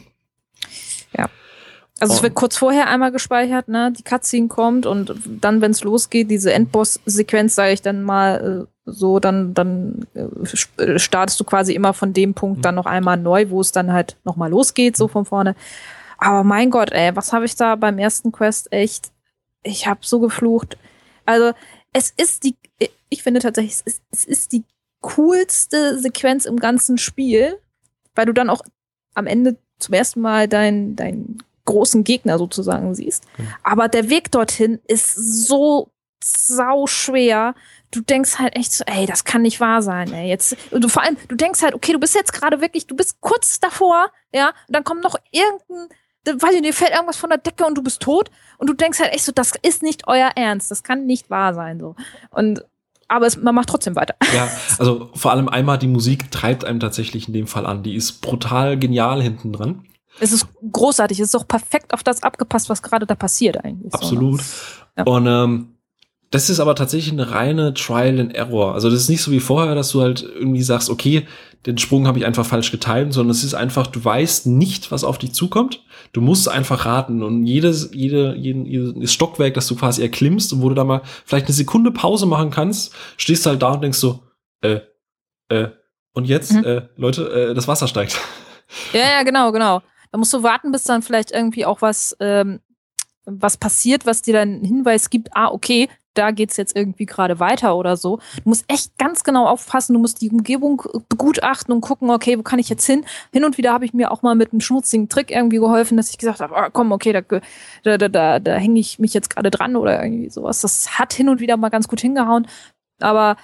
S2: Also es wird kurz vorher einmal gespeichert, ne? Die Cutscene kommt und dann, wenn es losgeht, diese Endboss-Sequenz, sage ich dann mal äh, so, dann, dann äh, startest du quasi immer von dem Punkt
S1: Mhm.
S2: dann noch einmal neu, wo es dann halt nochmal losgeht, so von vorne. Aber mein Gott, ey, was habe ich da beim ersten Quest echt? Ich habe so geflucht. Also es ist die, ich finde tatsächlich, es ist, es ist die coolste Sequenz im ganzen Spiel, weil du dann auch am Ende zum ersten Mal dein, dein großen Gegner sozusagen siehst.
S1: Genau.
S2: Aber der Weg dorthin ist so sau schwer. Du denkst halt echt so, ey, das kann nicht wahr sein, ey. Jetzt, und du vor allem, du denkst halt, okay, du bist jetzt gerade wirklich, du bist kurz davor, ja, und dann kommt noch irgendein, da- weiß ich nicht, dir fällt irgendwas von der Decke und du bist tot. Und du denkst halt echt so, das ist nicht euer Ernst, das kann nicht wahr sein, so. Und, aber es, man macht trotzdem weiter.
S1: Ja, also vor allem einmal die Musik treibt einem tatsächlich in dem Fall an. Die ist brutal genial hinten dran.
S2: Es ist großartig, es ist auch perfekt auf das abgepasst, was gerade da passiert eigentlich. So, ne?
S1: Absolut.
S2: Ja.
S1: Und ähm, das ist aber tatsächlich eine reine Trial and Error. Also das ist nicht so wie vorher, dass du halt irgendwie sagst, okay, den Sprung habe ich einfach falsch getimt, sondern es ist einfach, du weißt nicht, was auf dich zukommt. Du musst einfach raten und jedes, jede, jeden, jedes Stockwerk, das du quasi erklimmst und wo du da mal vielleicht eine Sekunde Pause machen kannst, stehst du halt da und denkst so, äh, äh, und jetzt,
S2: Mhm.
S1: äh, Leute, äh, das Wasser steigt.
S2: Ja, ja, genau, genau. Da musst du warten, bis dann vielleicht irgendwie auch was, ähm, was passiert, was dir dann einen Hinweis gibt, ah, okay, da geht's jetzt irgendwie gerade weiter oder so. Du musst echt ganz genau aufpassen, du musst die Umgebung begutachten und gucken, okay, wo kann ich jetzt hin? Hin und wieder habe ich mir auch mal mit einem schnurzigen Trick irgendwie geholfen, dass ich gesagt habe, ah, komm, okay, da, da, da, da, da hänge ich mich jetzt gerade dran oder irgendwie sowas. Das hat hin und wieder mal ganz gut hingehauen. Aber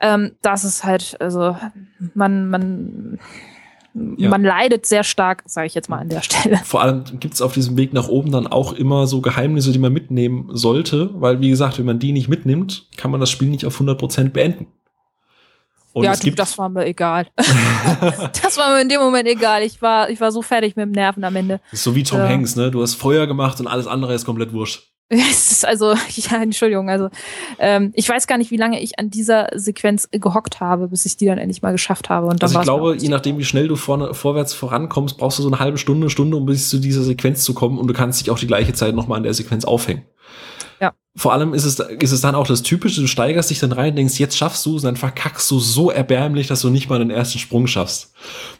S2: ähm, das ist halt, also man, man,
S1: Ja.
S2: man leidet sehr stark, sage ich jetzt mal an der Stelle.
S1: Vor allem gibt es auf diesem Weg nach oben dann auch immer so Geheimnisse, die man mitnehmen sollte, weil wie gesagt, wenn man die nicht mitnimmt, kann man das Spiel nicht auf 100% beenden. Und
S2: ja, du, das war mir egal. das war mir in dem Moment egal. Ich war, ich war so fertig mit dem Nerven am Ende.
S1: ist so wie Tom
S2: Ja.
S1: Hanks, ne? Du hast Feuer gemacht und alles andere ist komplett wurscht.
S2: Es ist also, ja, Entschuldigung, also ähm, ich weiß gar nicht, wie lange ich an dieser Sequenz gehockt habe, bis ich die dann endlich mal geschafft habe. Und
S1: also ich glaube, je nachdem, wie schnell du vorne, vorwärts vorankommst, brauchst du so eine halbe Stunde, Stunde, um bis zu dieser Sequenz zu kommen und du kannst dich auch die gleiche Zeit nochmal an der Sequenz aufhängen.
S2: Ja.
S1: Vor allem ist es, ist es dann auch das Typische, du steigerst dich dann rein, denkst, jetzt schaffst du es, dann verkackst du so erbärmlich, dass du nicht mal den ersten Sprung schaffst.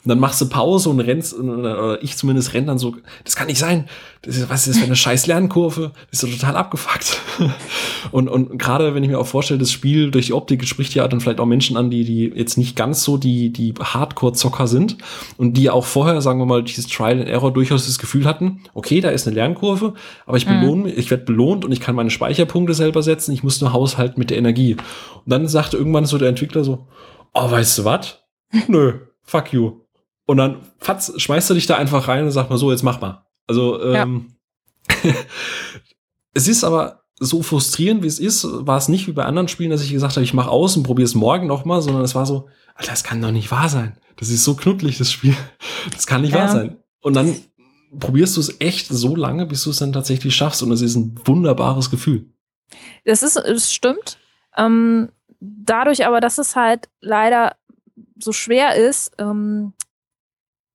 S1: Und dann machst du Pause und rennst, oder ich zumindest renn dann so, das kann nicht sein. Das ist, was ist das für eine scheiß Lernkurve? Das ist so total abgefuckt. und, und gerade wenn ich mir auch vorstelle, das Spiel durch die Optik spricht ja dann vielleicht auch Menschen an, die, die jetzt nicht ganz so die, die Hardcore-Zocker sind und die auch vorher, sagen wir mal, dieses Trial and Error durchaus das Gefühl hatten, okay, da ist eine Lernkurve, aber ich mhm. belohne, ich werde belohnt und ich kann meine Speicherpunkte selber setzen, ich muss nur haushalten mit der Energie. Und dann sagte irgendwann so der Entwickler so, oh, weißt du was? Nö, fuck you. Und dann fatz, schmeißt er dich da einfach rein und sagt mal so, jetzt mach mal. Also ähm, ja. es ist aber so frustrierend, wie es ist, war es nicht wie bei anderen Spielen, dass ich gesagt habe, ich mache aus und probiere es morgen noch mal, sondern es war so, Alter, das kann doch nicht wahr sein. Das ist so knuddelig, das Spiel. Das kann nicht ja. wahr sein. Und dann probierst du es echt so lange, bis du es dann tatsächlich schaffst und es ist ein wunderbares Gefühl.
S2: Das ist, es stimmt. Ähm, dadurch aber, dass es halt leider so schwer ist, ähm,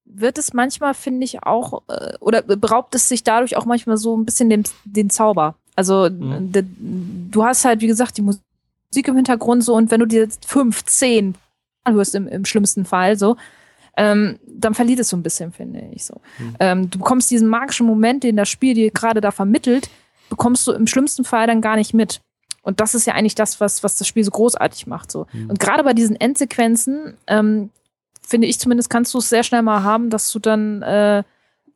S2: wird es manchmal, finde ich, auch, äh, oder beraubt es sich dadurch auch manchmal so ein bisschen den, den Zauber. Also mhm. de, du hast halt, wie gesagt, die Musik im Hintergrund so und wenn du dir fünf, zehn hörst im, im schlimmsten Fall so, ähm, dann verliert es so ein bisschen, finde ich so. Mhm. Ähm, du bekommst diesen magischen Moment, den das Spiel dir gerade da vermittelt, bekommst du im schlimmsten Fall dann gar nicht mit. Und das ist ja eigentlich das, was, was das Spiel so großartig macht. So. Mhm. Und gerade bei diesen Endsequenzen ähm, finde ich zumindest, kannst du es sehr schnell mal haben, dass du dann äh,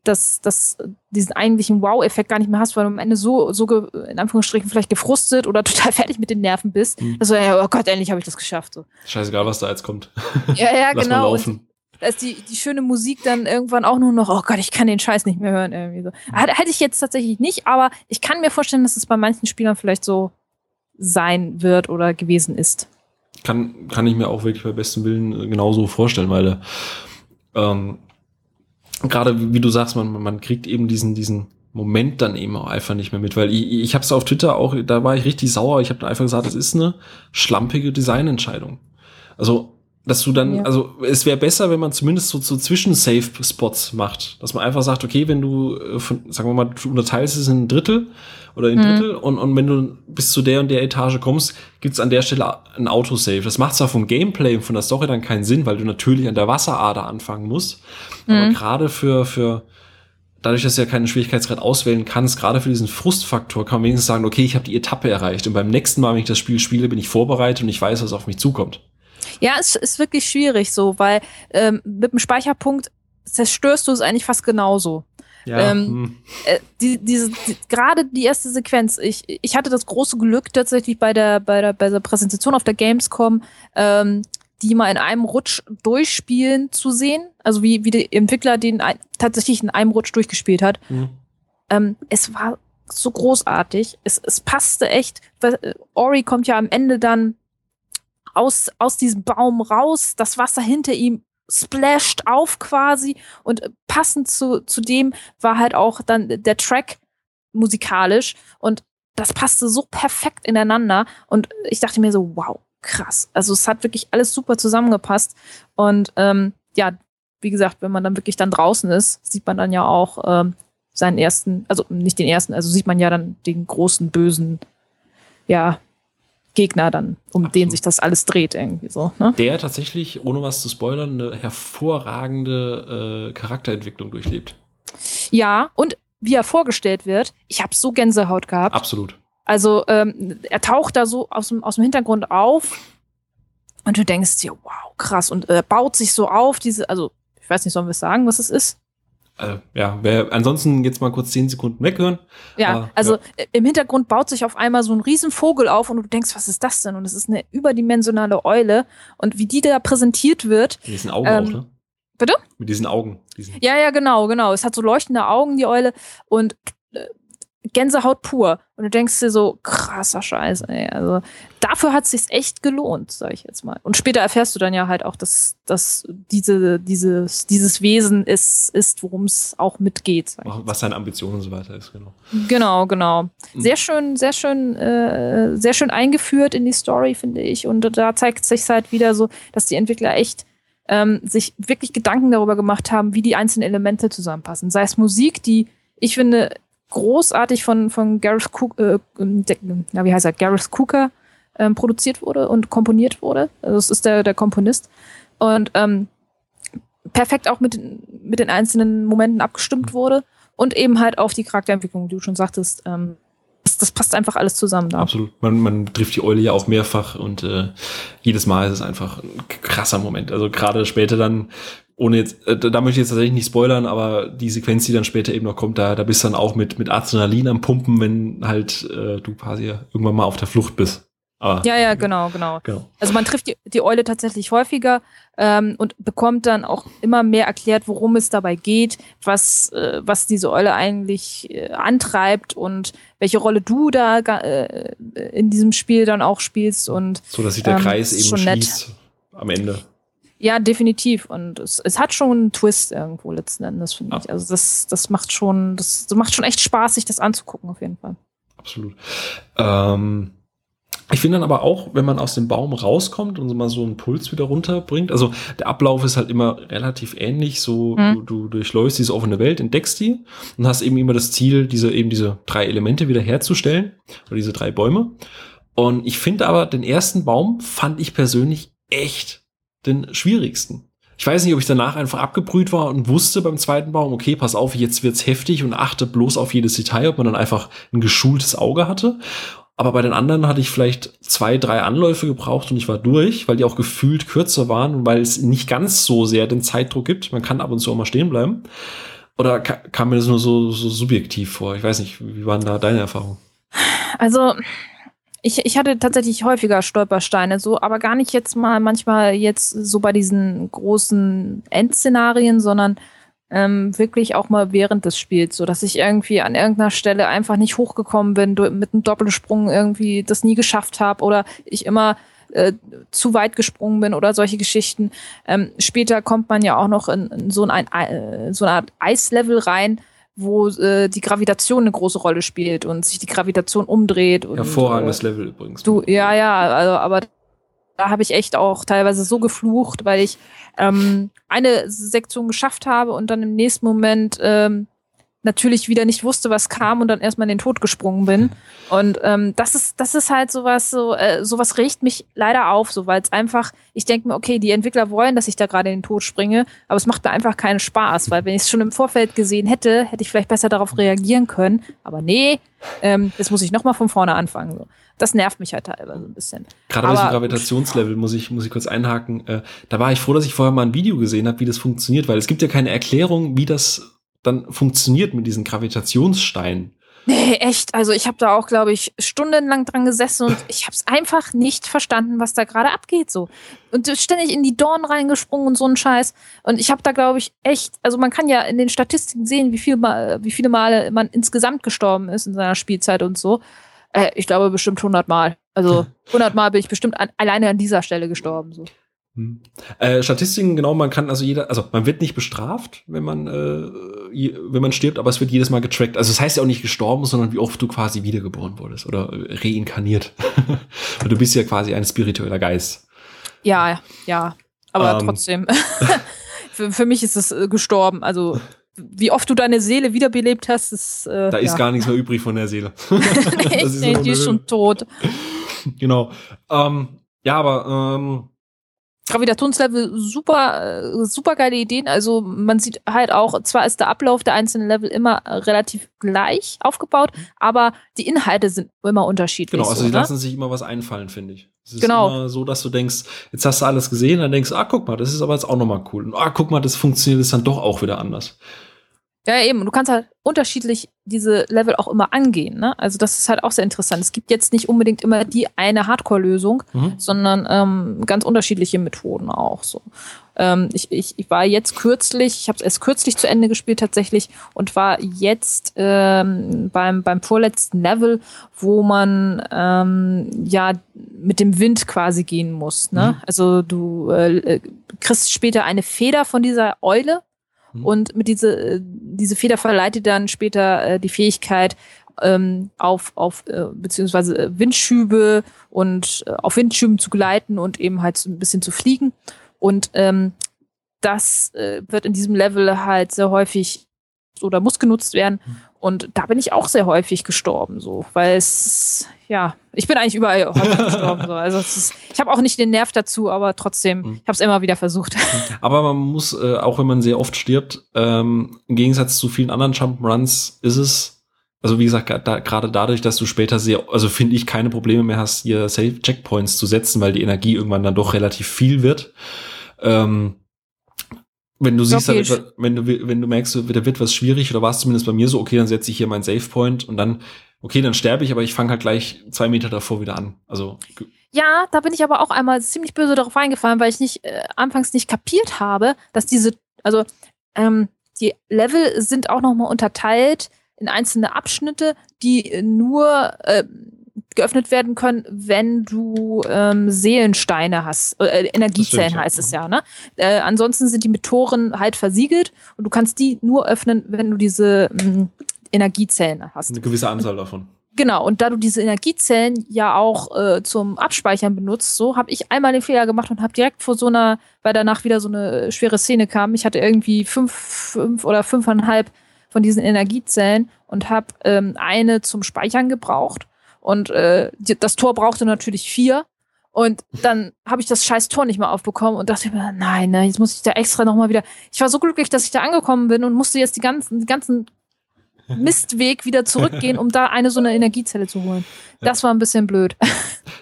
S2: das, das, diesen eigentlichen Wow-Effekt gar nicht mehr hast, weil du am Ende so, so in Anführungsstrichen vielleicht gefrustet oder total fertig mit den Nerven bist. Mhm. Also, ja, oh Gott, endlich habe ich das geschafft. So.
S1: Scheißegal, was da jetzt kommt.
S2: Ja, ja, Lass genau. Mal laufen. Da ist die, die schöne Musik dann irgendwann auch nur noch, oh Gott, ich kann den Scheiß nicht mehr hören. Irgendwie so. Hätte ich jetzt tatsächlich nicht, aber ich kann mir vorstellen, dass es bei manchen Spielern vielleicht so sein wird oder gewesen ist
S1: kann, kann ich mir auch wirklich bei bestem Willen äh, genauso vorstellen, weil ähm, gerade wie du sagst, man, man kriegt eben diesen, diesen Moment dann eben auch einfach nicht mehr mit, weil ich, ich habe es auf Twitter auch, da war ich richtig sauer. Ich habe einfach gesagt, es ist eine schlampige Designentscheidung. Also dass du dann, ja. also es wäre besser, wenn man zumindest so, so Zwischen-Safe-Spots macht. Dass man einfach sagt, okay, wenn du, äh, von, sagen wir mal, du unterteilst es in ein Drittel oder in ein mhm. Drittel und, und wenn du bis zu der und der Etage kommst, gibt's an der Stelle ein Autosave. Das macht zwar vom Gameplay und von der Story dann keinen Sinn, weil du natürlich an der Wasserader anfangen musst. Mhm. Aber gerade für, für, dadurch, dass du ja keinen Schwierigkeitsgrad auswählen kannst, gerade für diesen Frustfaktor kann man wenigstens sagen, okay, ich habe die Etappe erreicht und beim nächsten Mal, wenn ich das Spiel spiele, bin ich vorbereitet und ich weiß, was auf mich zukommt.
S2: Ja, es ist wirklich schwierig so, weil ähm, mit dem Speicherpunkt zerstörst du es eigentlich fast genauso. Ja, ähm, hm. äh, die, diese, die, gerade die erste Sequenz, ich, ich hatte das große Glück tatsächlich bei der, bei der, bei der Präsentation auf der Gamescom, ähm, die mal in einem Rutsch durchspielen zu sehen. Also wie, wie der Entwickler den ein, tatsächlich in einem Rutsch durchgespielt hat. Mhm. Ähm, es war so großartig. Es, es passte echt. Weil, Ori kommt ja am Ende dann aus, aus diesem Baum raus, das Wasser hinter ihm splasht auf quasi und passend zu, zu dem war halt auch dann der Track musikalisch und das passte so perfekt ineinander und ich dachte mir so, wow, krass. Also es hat wirklich alles super zusammengepasst und ähm, ja, wie gesagt, wenn man dann wirklich dann draußen ist, sieht man dann ja auch ähm, seinen ersten, also nicht den ersten, also sieht man ja dann den großen bösen, ja, Gegner dann, um Absolut. den sich das alles dreht irgendwie so. Ne?
S1: Der tatsächlich, ohne was zu spoilern, eine hervorragende äh, Charakterentwicklung durchlebt.
S2: Ja, und wie er vorgestellt wird, ich habe so Gänsehaut gehabt.
S1: Absolut.
S2: Also ähm, er taucht da so aus dem, aus dem Hintergrund auf und du denkst dir, wow, krass. Und er äh, baut sich so auf, diese, also ich weiß nicht, sollen wir sagen, was es ist?
S1: Also, ja, wer, ansonsten jetzt mal kurz zehn Sekunden weghören.
S2: Ja, Aber, also ja. Äh, im Hintergrund baut sich auf einmal so ein Riesenvogel auf und du denkst, was ist das denn? Und es ist eine überdimensionale Eule. Und wie die da präsentiert wird.
S1: Mit diesen Augen ähm, auch, ne?
S2: Bitte?
S1: Mit diesen Augen. Diesen
S2: ja, ja, genau, genau. Es hat so leuchtende Augen, die Eule. Und äh, Gänsehaut pur. Und du denkst dir so, krasser Scheiß, ey. Also dafür hat es sich echt gelohnt, sag ich jetzt mal. Und später erfährst du dann ja halt auch, dass, dass diese, dieses, dieses Wesen ist, ist worum es auch mitgeht.
S1: Was seine Ambition und so weiter ist, genau.
S2: Genau, genau. Mhm. Sehr schön, sehr schön, äh, sehr schön eingeführt in die Story, finde ich. Und da zeigt sich halt wieder so, dass die Entwickler echt ähm, sich wirklich Gedanken darüber gemacht haben, wie die einzelnen Elemente zusammenpassen. Sei es Musik, die ich finde großartig von, von Gareth Cook, äh, ja, wie heißt er, Gareth Cooker ähm, produziert wurde und komponiert wurde. Also das ist der, der Komponist. Und ähm, perfekt auch mit, mit den einzelnen Momenten abgestimmt wurde und eben halt auf die Charakterentwicklung, die du schon sagtest, ähm, das, das passt einfach alles zusammen da.
S1: Absolut. Man, man trifft die Eule ja auch mehrfach und äh, jedes Mal ist es einfach ein krasser Moment. Also gerade später dann, ohne jetzt, äh, da möchte ich jetzt tatsächlich nicht spoilern, aber die Sequenz, die dann später eben noch kommt, da, da bist du dann auch mit, mit Adrenalin am Pumpen, wenn halt äh, du quasi irgendwann mal auf der Flucht bist.
S2: Aber, ja, ja, genau, genau, genau. Also man trifft die, die Eule tatsächlich häufiger ähm, und bekommt dann auch immer mehr erklärt, worum es dabei geht, was, äh, was diese Eule eigentlich äh, antreibt und welche Rolle du da äh, in diesem Spiel dann auch spielst. Und,
S1: so dass sich der ähm, Kreis eben schließt nett. am Ende.
S2: Ja, definitiv. Und es, es hat schon einen Twist irgendwo letzten Endes, finde ah. ich. Also das, das macht schon, das, das macht schon echt Spaß, sich das anzugucken, auf jeden Fall.
S1: Absolut. Ähm ich finde dann aber auch, wenn man aus dem Baum rauskommt und so mal so einen Puls wieder runterbringt, also der Ablauf ist halt immer relativ ähnlich, so mhm. du, du durchläufst diese offene Welt, entdeckst die und hast eben immer das Ziel, diese eben diese drei Elemente wieder herzustellen oder diese drei Bäume. Und ich finde aber den ersten Baum fand ich persönlich echt den schwierigsten. Ich weiß nicht, ob ich danach einfach abgebrüht war und wusste beim zweiten Baum, okay, pass auf, jetzt wird's heftig und achte bloß auf jedes Detail, ob man dann einfach ein geschultes Auge hatte aber bei den anderen hatte ich vielleicht zwei, drei Anläufe gebraucht und ich war durch, weil die auch gefühlt kürzer waren und weil es nicht ganz so sehr den Zeitdruck gibt. Man kann ab und zu auch mal stehen bleiben. Oder kam mir das nur so, so subjektiv vor? Ich weiß nicht, wie waren da deine Erfahrungen?
S2: Also, ich, ich hatte tatsächlich häufiger Stolpersteine, so, aber gar nicht jetzt mal manchmal jetzt so bei diesen großen Endszenarien, sondern ähm, wirklich auch mal während des Spiels, so dass ich irgendwie an irgendeiner Stelle einfach nicht hochgekommen bin, mit einem Doppelsprung irgendwie das nie geschafft habe oder ich immer äh, zu weit gesprungen bin oder solche Geschichten. Ähm, später kommt man ja auch noch in, in so, ein, äh, so eine Art Eislevel rein, wo äh, die Gravitation eine große Rolle spielt und sich die Gravitation umdreht. Und,
S1: Hervorragendes äh, Level übrigens.
S2: Du, ja, ja, also, aber da habe ich echt auch teilweise so geflucht, weil ich ähm, eine Sektion geschafft habe und dann im nächsten Moment ähm, natürlich wieder nicht wusste, was kam und dann erstmal in den Tod gesprungen bin. Und ähm, das ist, das ist halt sowas, so, äh, sowas regt mich leider auf, so weil es einfach, ich denke mir, okay, die Entwickler wollen, dass ich da gerade in den Tod springe, aber es macht mir einfach keinen Spaß, weil wenn ich es schon im Vorfeld gesehen hätte, hätte ich vielleicht besser darauf reagieren können. Aber nee, ähm, jetzt muss ich nochmal von vorne anfangen. So. Das nervt mich halt teilweise ein bisschen.
S1: Gerade bei diesem Gravitationslevel muss ich, muss ich kurz einhaken. Äh, da war ich froh, dass ich vorher mal ein Video gesehen habe, wie das funktioniert, weil es gibt ja keine Erklärung, wie das dann funktioniert mit diesen Gravitationssteinen.
S2: Nee, echt. Also ich habe da auch, glaube ich, stundenlang dran gesessen und ich habe es einfach nicht verstanden, was da gerade abgeht. So und ständig in die Dorn reingesprungen und so ein Scheiß. Und ich habe da, glaube ich, echt. Also man kann ja in den Statistiken sehen, wie, viel mal, wie viele Male man insgesamt gestorben ist in seiner Spielzeit und so. Äh, ich glaube bestimmt 100 Mal. Also 100 Mal bin ich bestimmt an, alleine an dieser Stelle gestorben. So.
S1: Hm. Äh, Statistiken, genau, man kann also jeder, also man wird nicht bestraft, wenn man, äh, wenn man stirbt, aber es wird jedes Mal getrackt. Also es das heißt ja auch nicht gestorben, sondern wie oft du quasi wiedergeboren wurdest oder reinkarniert. du bist ja quasi ein spiritueller Geist.
S2: Ja, ja. Aber ähm. trotzdem. für, für, mich ist es äh, gestorben. Also wie oft du deine Seele wiederbelebt hast, ist.
S1: Äh, da ist ja. gar nichts mehr übrig von der Seele.
S2: ist nee, die ist schon tot.
S1: Genau. Ähm, ja, aber ähm,
S2: Gravitationslevel super, äh, super geile Ideen. Also man sieht halt auch, zwar ist der Ablauf der einzelnen Level immer relativ gleich aufgebaut, aber die Inhalte sind immer unterschiedlich.
S1: Genau, also
S2: so,
S1: die ne? lassen sich immer was einfallen, finde ich. Es ist genau. immer so, dass du denkst, jetzt hast du alles gesehen, dann denkst du, ah, guck mal, das ist aber jetzt auch nochmal cool. Und ah, guck mal, das funktioniert jetzt dann doch auch wieder anders.
S2: Ja, eben. Du kannst halt unterschiedlich diese Level auch immer angehen. Ne? Also das ist halt auch sehr interessant. Es gibt jetzt nicht unbedingt immer die eine Hardcore-Lösung, mhm. sondern ähm, ganz unterschiedliche Methoden auch. So. Ähm, ich, ich, ich war jetzt kürzlich, ich habe es erst kürzlich zu Ende gespielt tatsächlich und war jetzt ähm, beim, beim vorletzten Level, wo man ähm, ja mit dem Wind quasi gehen muss. Ne? Mhm. Also du äh, kriegst später eine Feder von dieser Eule Mhm. Und mit diese, äh, diese Feder verleitet dann später äh, die Fähigkeit, ähm, auf, auf äh, beziehungsweise äh, Windschübe und äh, auf Windschüben zu gleiten und eben halt so ein bisschen zu fliegen. Und ähm, das äh, wird in diesem Level halt sehr häufig oder muss genutzt werden. Mhm. Und da bin ich auch sehr häufig gestorben, so, weil es, ja, ich bin eigentlich überall häufig gestorben. So. Also ist, ich habe auch nicht den Nerv dazu, aber trotzdem, mhm. ich habe es immer wieder versucht.
S1: Aber man muss, äh, auch wenn man sehr oft stirbt, ähm, im Gegensatz zu vielen anderen Jump'n'Runs ist es, also wie gesagt, da, gerade dadurch, dass du später sehr, also finde ich, keine Probleme mehr hast, hier Safe Checkpoints zu setzen, weil die Energie irgendwann dann doch relativ viel wird. Ähm, wenn du siehst, okay. dann, wenn du, wenn du merkst, da wird was schwierig, oder war es zumindest bei mir so, okay, dann setze ich hier meinen Save Point und dann, okay, dann sterbe ich, aber ich fange halt gleich zwei Meter davor wieder an. Also.
S2: Ja, da bin ich aber auch einmal ziemlich böse darauf eingefallen, weil ich nicht, äh, anfangs nicht kapiert habe, dass diese, also, ähm, die Level sind auch nochmal unterteilt in einzelne Abschnitte, die nur, äh, geöffnet werden können, wenn du ähm, Seelensteine hast. Äh, Energiezellen stimmt, heißt ja. es ja. Ne? Äh, ansonsten sind die mit Toren halt versiegelt und du kannst die nur öffnen, wenn du diese ähm, Energiezellen hast.
S1: Eine gewisse Anzahl davon.
S2: Genau, und da du diese Energiezellen ja auch äh, zum Abspeichern benutzt, so habe ich einmal den Fehler gemacht und habe direkt vor so einer, weil danach wieder so eine schwere Szene kam, ich hatte irgendwie fünf, fünf oder fünfeinhalb von diesen Energiezellen und habe ähm, eine zum Speichern gebraucht und äh, das Tor brauchte natürlich vier. Und dann habe ich das scheiß Tor nicht mehr aufbekommen und dachte mir, nein, ne, jetzt muss ich da extra nochmal wieder. Ich war so glücklich, dass ich da angekommen bin und musste jetzt die ganzen, die ganzen Mistweg wieder zurückgehen, um da eine so eine Energiezelle zu holen. Das war ein bisschen blöd.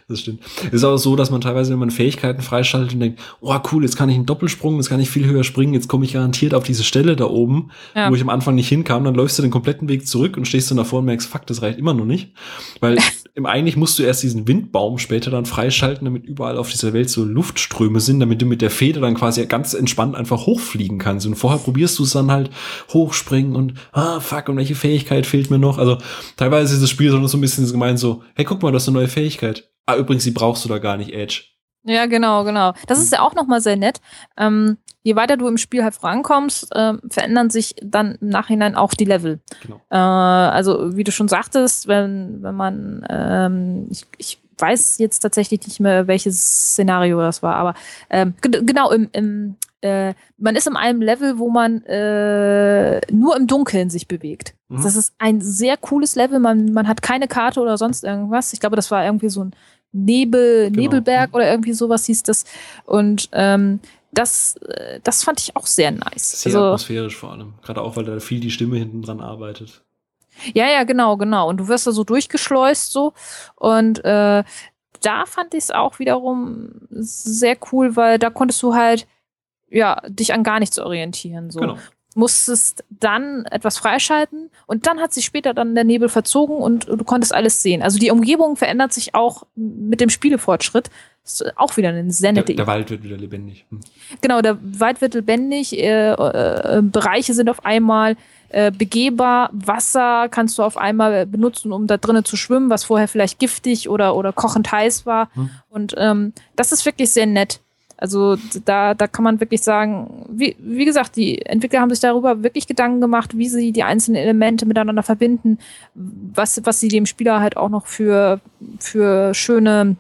S1: Das stimmt. Ist auch so, dass man teilweise, wenn man Fähigkeiten freischaltet und denkt, oh cool, jetzt kann ich einen Doppelsprung, jetzt kann ich viel höher springen, jetzt komme ich garantiert auf diese Stelle da oben, ja. wo ich am Anfang nicht hinkam, dann läufst du den kompletten Weg zurück und stehst dann davor und merkst, fuck, das reicht immer noch nicht. Weil im eigentlich musst du erst diesen Windbaum später dann freischalten, damit überall auf dieser Welt so Luftströme sind, damit du mit der Feder dann quasi ganz entspannt einfach hochfliegen kannst. Und vorher probierst du es dann halt hochspringen und ah, fuck, und welche Fähigkeit fehlt mir noch? Also teilweise ist das Spiel so ein bisschen gemeint so, hey, guck mal, das ist eine neue Fähigkeit. Ah, übrigens, die brauchst du da gar nicht, Edge.
S2: Ja, genau, genau. Das ist ja auch nochmal sehr nett. Ähm, je weiter du im Spiel halt vorankommst, äh, verändern sich dann im Nachhinein auch die Level. Genau. Äh, also wie du schon sagtest, wenn, wenn man, ähm, ich, ich weiß jetzt tatsächlich nicht mehr, welches Szenario das war, aber ähm, genau, im, im äh, man ist in einem Level, wo man äh, nur im Dunkeln sich bewegt. Mhm. Das ist ein sehr cooles Level. Man, man hat keine Karte oder sonst irgendwas. Ich glaube, das war irgendwie so ein Nebel, genau. Nebelberg mhm. oder irgendwie sowas hieß das. Und ähm, das, äh, das fand ich auch sehr nice.
S1: Sehr also, atmosphärisch vor allem. Gerade auch, weil da viel die Stimme hinten dran arbeitet.
S2: Ja, ja, genau, genau. Und du wirst da so durchgeschleust so. Und äh, da fand ich es auch wiederum sehr cool, weil da konntest du halt ja dich an gar nichts orientieren. So. Genau musstest dann etwas freischalten und dann hat sich später dann der Nebel verzogen und du konntest alles sehen. Also die Umgebung verändert sich auch mit dem Spielefortschritt. Das ist auch wieder eine sehr nette
S1: der, der Wald wird wieder lebendig. Hm.
S2: Genau, der Wald wird lebendig. Äh, äh, Bereiche sind auf einmal äh, begehbar. Wasser kannst du auf einmal benutzen, um da drinnen zu schwimmen, was vorher vielleicht giftig oder, oder kochend heiß war. Hm. Und ähm, das ist wirklich sehr nett. Also da, da kann man wirklich sagen, wie, wie gesagt, die Entwickler haben sich darüber wirklich Gedanken gemacht, wie sie die einzelnen Elemente miteinander verbinden, was, was sie dem Spieler halt auch noch für, für schöne,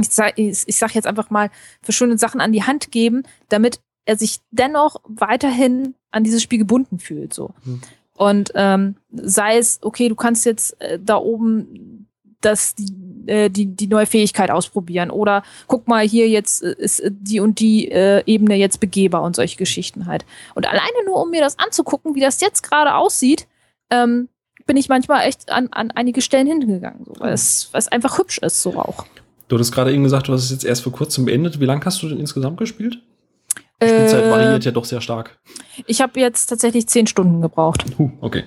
S2: ich sag, ich sag jetzt einfach mal, für schöne Sachen an die Hand geben, damit er sich dennoch weiterhin an dieses Spiel gebunden fühlt. So. Mhm. Und ähm, sei es, okay, du kannst jetzt äh, da oben das, die, äh, die, die neue Fähigkeit ausprobieren. Oder guck mal, hier jetzt äh, ist die und die äh, Ebene jetzt begehbar und solche Geschichten halt. Und alleine nur, um mir das anzugucken, wie das jetzt gerade aussieht, ähm, bin ich manchmal echt an, an einige Stellen hingegangen, so, weil, es, weil es einfach hübsch ist, so auch.
S1: Du hattest gerade eben gesagt, du hast es jetzt erst vor kurzem beendet. Wie lange hast du denn insgesamt gespielt? Die Spielzeit äh, variiert ja doch sehr stark.
S2: Ich habe jetzt tatsächlich zehn Stunden gebraucht.
S1: Huh, okay.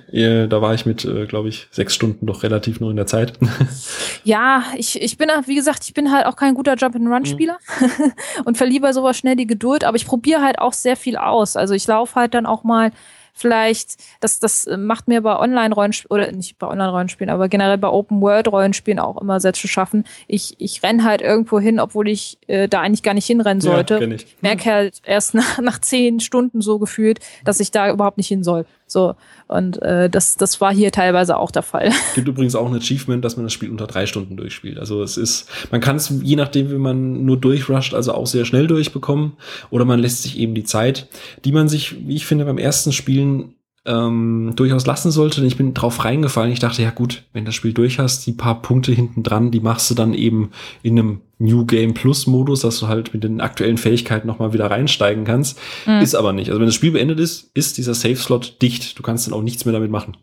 S1: Da war ich mit, äh, glaube ich, sechs Stunden doch relativ nur in der Zeit.
S2: ja, ich, ich bin, wie gesagt, ich bin halt auch kein guter Jump-and-Run-Spieler mhm. und verliere sowas schnell die Geduld, aber ich probiere halt auch sehr viel aus. Also ich laufe halt dann auch mal vielleicht, das, das macht mir bei Online-Rollenspielen, oder nicht bei Online-Rollenspielen, aber generell bei Open-World-Rollenspielen auch immer sehr zu schaffen. Ich, ich renn halt irgendwo hin, obwohl ich äh, da eigentlich gar nicht hinrennen sollte. Ja, ich. Merke halt erst nach, nach zehn Stunden so gefühlt, dass ich da überhaupt nicht hin soll. So. Und äh, das, das war hier teilweise auch der Fall.
S1: Gibt übrigens auch ein Achievement, dass man das Spiel unter drei Stunden durchspielt. Also es ist, man kann es, je nachdem, wie man nur durchrusht, also auch sehr schnell durchbekommen. Oder man lässt sich eben die Zeit, die man sich, wie ich finde, beim ersten Spielen ähm, durchaus lassen sollte. Denn ich bin drauf reingefallen. Ich dachte, ja gut, wenn das Spiel durch hast, die paar Punkte hinten dran, die machst du dann eben in einem New Game Plus Modus, dass du halt mit den aktuellen Fähigkeiten nochmal wieder reinsteigen kannst. Mhm. Ist aber nicht. Also wenn das Spiel beendet ist, ist dieser Safe Slot dicht. Du kannst dann auch nichts mehr damit machen.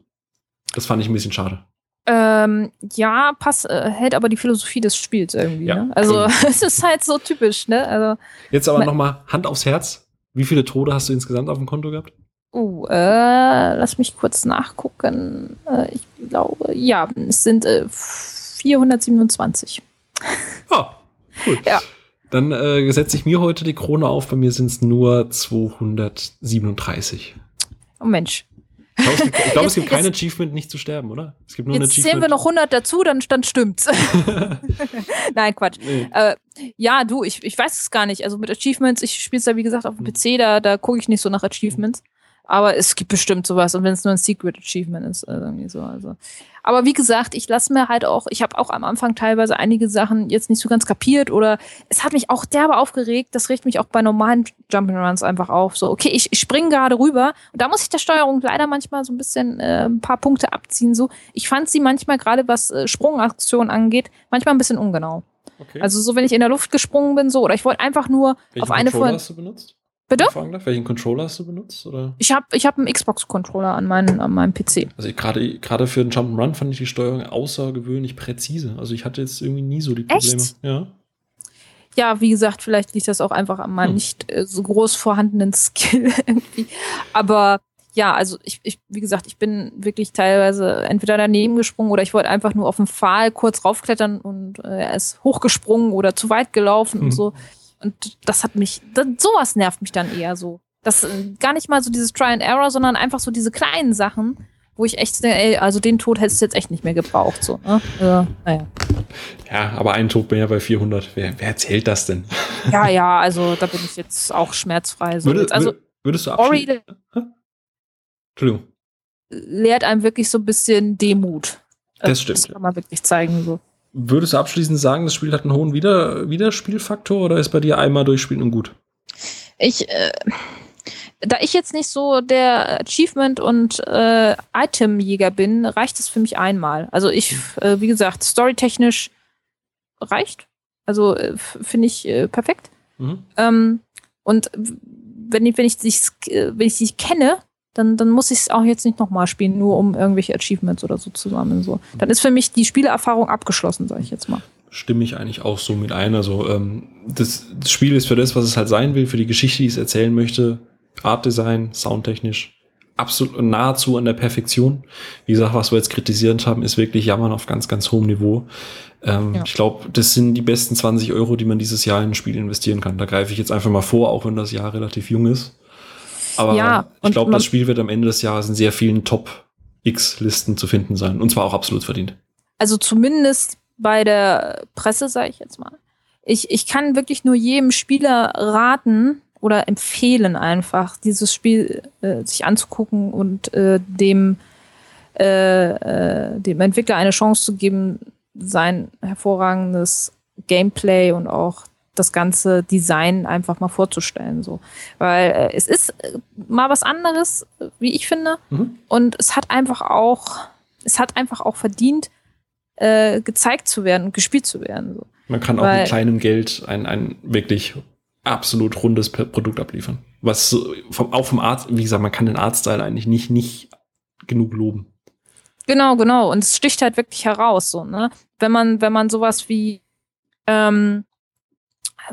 S1: Das fand ich ein bisschen schade.
S2: Ähm, ja, pass, äh, hält aber die Philosophie des Spiels irgendwie. Ja, ne? Also es ist halt so typisch, ne? Also,
S1: Jetzt aber nochmal Hand aufs Herz. Wie viele Tode hast du insgesamt auf dem Konto gehabt?
S2: Uh, äh, lass mich kurz nachgucken. Äh, ich glaube, ja, es sind äh, 427.
S1: Ah, cool. Ja. Dann äh, setze ich mir heute die Krone auf. Bei mir sind es nur 237.
S2: Oh Mensch.
S1: Ich glaube, es gibt, glaub, es gibt kein Achievement, nicht zu sterben, oder? Es gibt
S2: nur Jetzt ein Achievement. zählen wir noch 100 dazu, dann, dann stimmt's. Nein, Quatsch. Nee. Äh, ja, du, ich, ich weiß es gar nicht. Also mit Achievements, ich spiele es ja wie gesagt auf dem hm. PC, da, da gucke ich nicht so nach Achievements. Aber es gibt bestimmt sowas. Und wenn es nur ein Secret Achievement ist, also irgendwie so. Also. Aber wie gesagt, ich lasse mir halt auch, ich habe auch am Anfang teilweise einige Sachen jetzt nicht so ganz kapiert oder es hat mich auch derbe aufgeregt. Das regt mich auch bei normalen Jump'n'Runs einfach auf. So, okay, ich, ich springe gerade rüber und da muss ich der Steuerung leider manchmal so ein bisschen äh, ein paar Punkte abziehen. So, ich fand sie manchmal gerade was äh, Sprungaktion angeht, manchmal ein bisschen ungenau. Okay. Also so, wenn ich in der Luft gesprungen bin, so oder ich wollte einfach nur
S1: Welchen
S2: auf eine
S1: von. Hast du benutzt?
S2: Bitte?
S1: Welchen Controller hast du benutzt? Oder?
S2: Ich habe ich hab einen Xbox-Controller an, mein, an meinem PC.
S1: Also gerade gerade für den Jump'n'Run fand ich die Steuerung außergewöhnlich präzise. Also ich hatte jetzt irgendwie nie so die Probleme. Echt? Ja.
S2: Ja, wie gesagt, vielleicht liegt das auch einfach an meinem hm. nicht äh, so groß vorhandenen Skill irgendwie. Aber ja, also ich, ich, wie gesagt, ich bin wirklich teilweise entweder daneben gesprungen oder ich wollte einfach nur auf den Pfahl kurz raufklettern und äh, er ist hochgesprungen oder zu weit gelaufen hm. und so. Und das hat mich, das, sowas nervt mich dann eher so. Das äh, gar nicht mal so dieses Try and Error, sondern einfach so diese kleinen Sachen, wo ich echt ey, also den Tod hättest du jetzt echt nicht mehr gebraucht. So, ne? ja, naja.
S1: ja, aber ein Tod mehr bei 400, wer, wer erzählt das denn?
S2: ja, ja, also da bin ich jetzt auch schmerzfrei. So.
S1: Würde,
S2: also,
S1: würdest du abschließen? Entschuldigung.
S2: Lehrt einem wirklich so ein bisschen Demut.
S1: Das stimmt.
S2: Das kann man wirklich zeigen. So.
S1: Würdest du abschließend sagen, das Spiel hat einen hohen Wieder Wiederspielfaktor oder ist bei dir einmal durchspielen und gut?
S2: Ich, äh, da ich jetzt nicht so der Achievement- und äh, Itemjäger bin, reicht es für mich einmal. Also ich, äh, wie gesagt, storytechnisch reicht. Also äh, finde ich äh, perfekt. Mhm. Ähm, und wenn, wenn ich dich, wenn ich dich kenne, dann, dann muss ich es auch jetzt nicht nochmal spielen, nur um irgendwelche Achievements oder so zu sammeln. So. Dann ist für mich die Spielerfahrung abgeschlossen, sage ich jetzt mal.
S1: Stimme ich eigentlich auch so mit ein. Also ähm, das, das Spiel ist für das, was es halt sein will, für die Geschichte, die es erzählen möchte, Artdesign, soundtechnisch, absolut nahezu an der Perfektion. Wie gesagt, was wir jetzt kritisiert haben, ist wirklich Jammern auf ganz, ganz hohem Niveau. Ähm, ja. Ich glaube, das sind die besten 20 Euro, die man dieses Jahr in ein Spiel investieren kann. Da greife ich jetzt einfach mal vor, auch wenn das Jahr relativ jung ist. Aber ja, ich glaube, das Spiel wird am Ende des Jahres in sehr vielen Top-X-Listen zu finden sein. Und zwar auch absolut verdient.
S2: Also zumindest bei der Presse, sage ich jetzt mal. Ich, ich kann wirklich nur jedem Spieler raten oder empfehlen, einfach dieses Spiel äh, sich anzugucken und äh, dem, äh, äh dem Entwickler eine Chance zu geben, sein hervorragendes Gameplay und auch das ganze Design einfach mal vorzustellen. So. Weil äh, es ist äh, mal was anderes, wie ich finde. Mhm. Und es hat einfach auch, es hat einfach auch verdient, äh, gezeigt zu werden und gespielt zu werden. So.
S1: Man kann auch Weil, mit kleinem Geld ein, ein wirklich absolut rundes Produkt abliefern. Was vom, auch vom Arzt, wie gesagt, man kann den Artstyle eigentlich nicht, nicht genug loben.
S2: Genau, genau. Und es sticht halt wirklich heraus, so, ne? Wenn man, wenn man sowas wie ähm,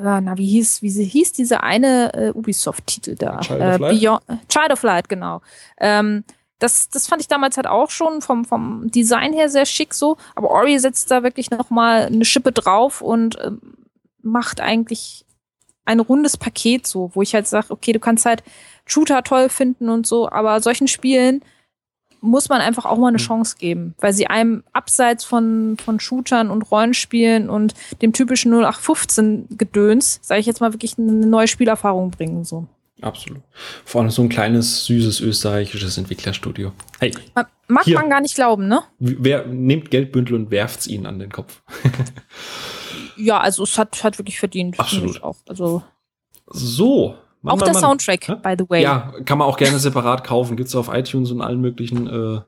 S2: na, wie hieß, wie sie hieß diese eine äh, Ubisoft-Titel da?
S1: Child of
S2: Äh,
S1: Light?
S2: Beyond, Child of Light, genau. Ähm, das, das fand ich damals halt auch schon vom, vom Design her sehr schick so, aber Ori setzt da wirklich noch mal eine Schippe drauf und ähm, macht eigentlich ein rundes Paket so, wo ich halt sage, okay, du kannst halt Shooter toll finden und so, aber solchen Spielen muss man einfach auch mal eine
S1: Hm.
S2: Chance geben, weil sie einem abseits von, von Shootern und Rollenspielen und dem typischen 0815-Gedöns, sage ich jetzt mal, wirklich eine neue Spielerfahrung bringen. So.
S1: Absolut. Vor allem so ein kleines, süßes österreichisches Entwicklerstudio. Hey,
S2: Man, mag
S1: Hier.
S2: man gar nicht glauben, ne?
S1: wer nehmt Geldbündel und werft's ihnen an den Kopf?
S2: Ja, also es hat, hat wirklich verdient.
S1: Absolut.
S2: ich Auch, also
S1: So. Mann,
S2: auch
S1: Mann,
S2: der
S1: Mann.
S2: Soundtrack,
S1: Hä?
S2: by the way.
S1: Ja, kann man auch gerne separat kaufen. Gibt's auf iTunes und allen möglichen äh,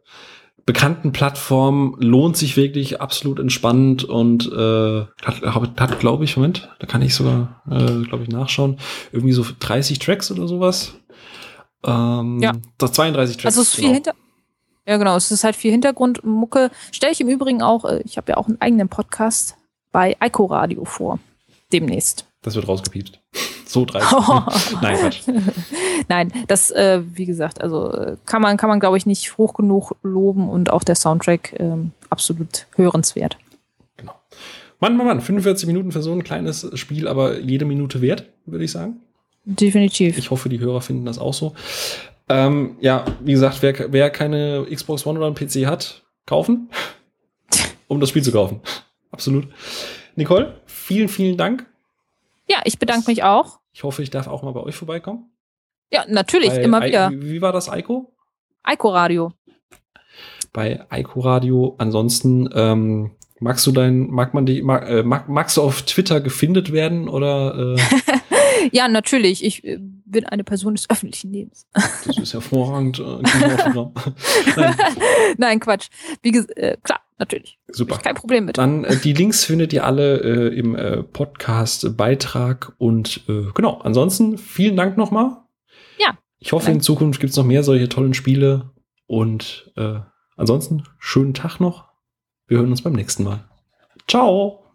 S1: bekannten Plattformen. Lohnt sich wirklich absolut entspannend und äh, hat, hat, glaube ich, Moment, da kann ich sogar, äh, glaube ich, nachschauen. Irgendwie so 30 Tracks oder sowas. Ähm,
S2: Ja.
S1: Das 32 Tracks.
S2: Also es ist viel
S1: genau.
S2: hinter. Ja, genau. Es ist halt viel Hintergrundmucke. Stelle ich im Übrigen auch, äh, ich habe ja auch einen eigenen Podcast bei Ico Radio vor. Demnächst.
S1: Das wird rausgepiept. So 30. Nein, Quatsch.
S2: Nein, das, äh, wie gesagt, also äh, kann man, kann man, glaube ich, nicht hoch genug loben und auch der Soundtrack ähm, absolut hörenswert.
S1: Genau. Mann, Mann, Mann, 45 Minuten für so ein kleines Spiel, aber jede Minute wert, würde ich sagen.
S2: Definitiv.
S1: Ich hoffe, die Hörer finden das auch so. Ähm, ja, wie gesagt, wer, wer keine Xbox One oder einen PC hat, kaufen, um das Spiel zu kaufen. Absolut. Nicole, vielen, vielen Dank.
S2: ja, ich bedanke mich auch.
S1: Ich hoffe, ich darf auch mal bei euch vorbeikommen.
S2: Ja, natürlich,
S1: Bei
S2: immer wieder.
S1: Wie, wie war das, Eiko?
S2: Ico Radio.
S1: Bei Eiko Radio. Ansonsten, ähm, magst du dein, mag man die, mag, äh, mag, magst du auf Twitter gefindet werden oder äh,
S2: Ja, natürlich. Ich äh, bin eine Person des öffentlichen Lebens.
S1: das ist hervorragend. Äh. Nein,
S2: Nein, Quatsch. Wie gesagt, äh, klar, natürlich.
S1: super.
S2: Kein Problem mit.
S1: Dann äh, die Links findet ihr alle äh, im äh, Podcast-Beitrag. Und äh, genau, ansonsten vielen Dank nochmal.
S2: Ja.
S1: Ich hoffe,
S2: Danke.
S1: in Zukunft gibt es noch mehr solche tollen Spiele. Und äh, ansonsten schönen Tag noch. Wir hören uns beim nächsten Mal. Ciao.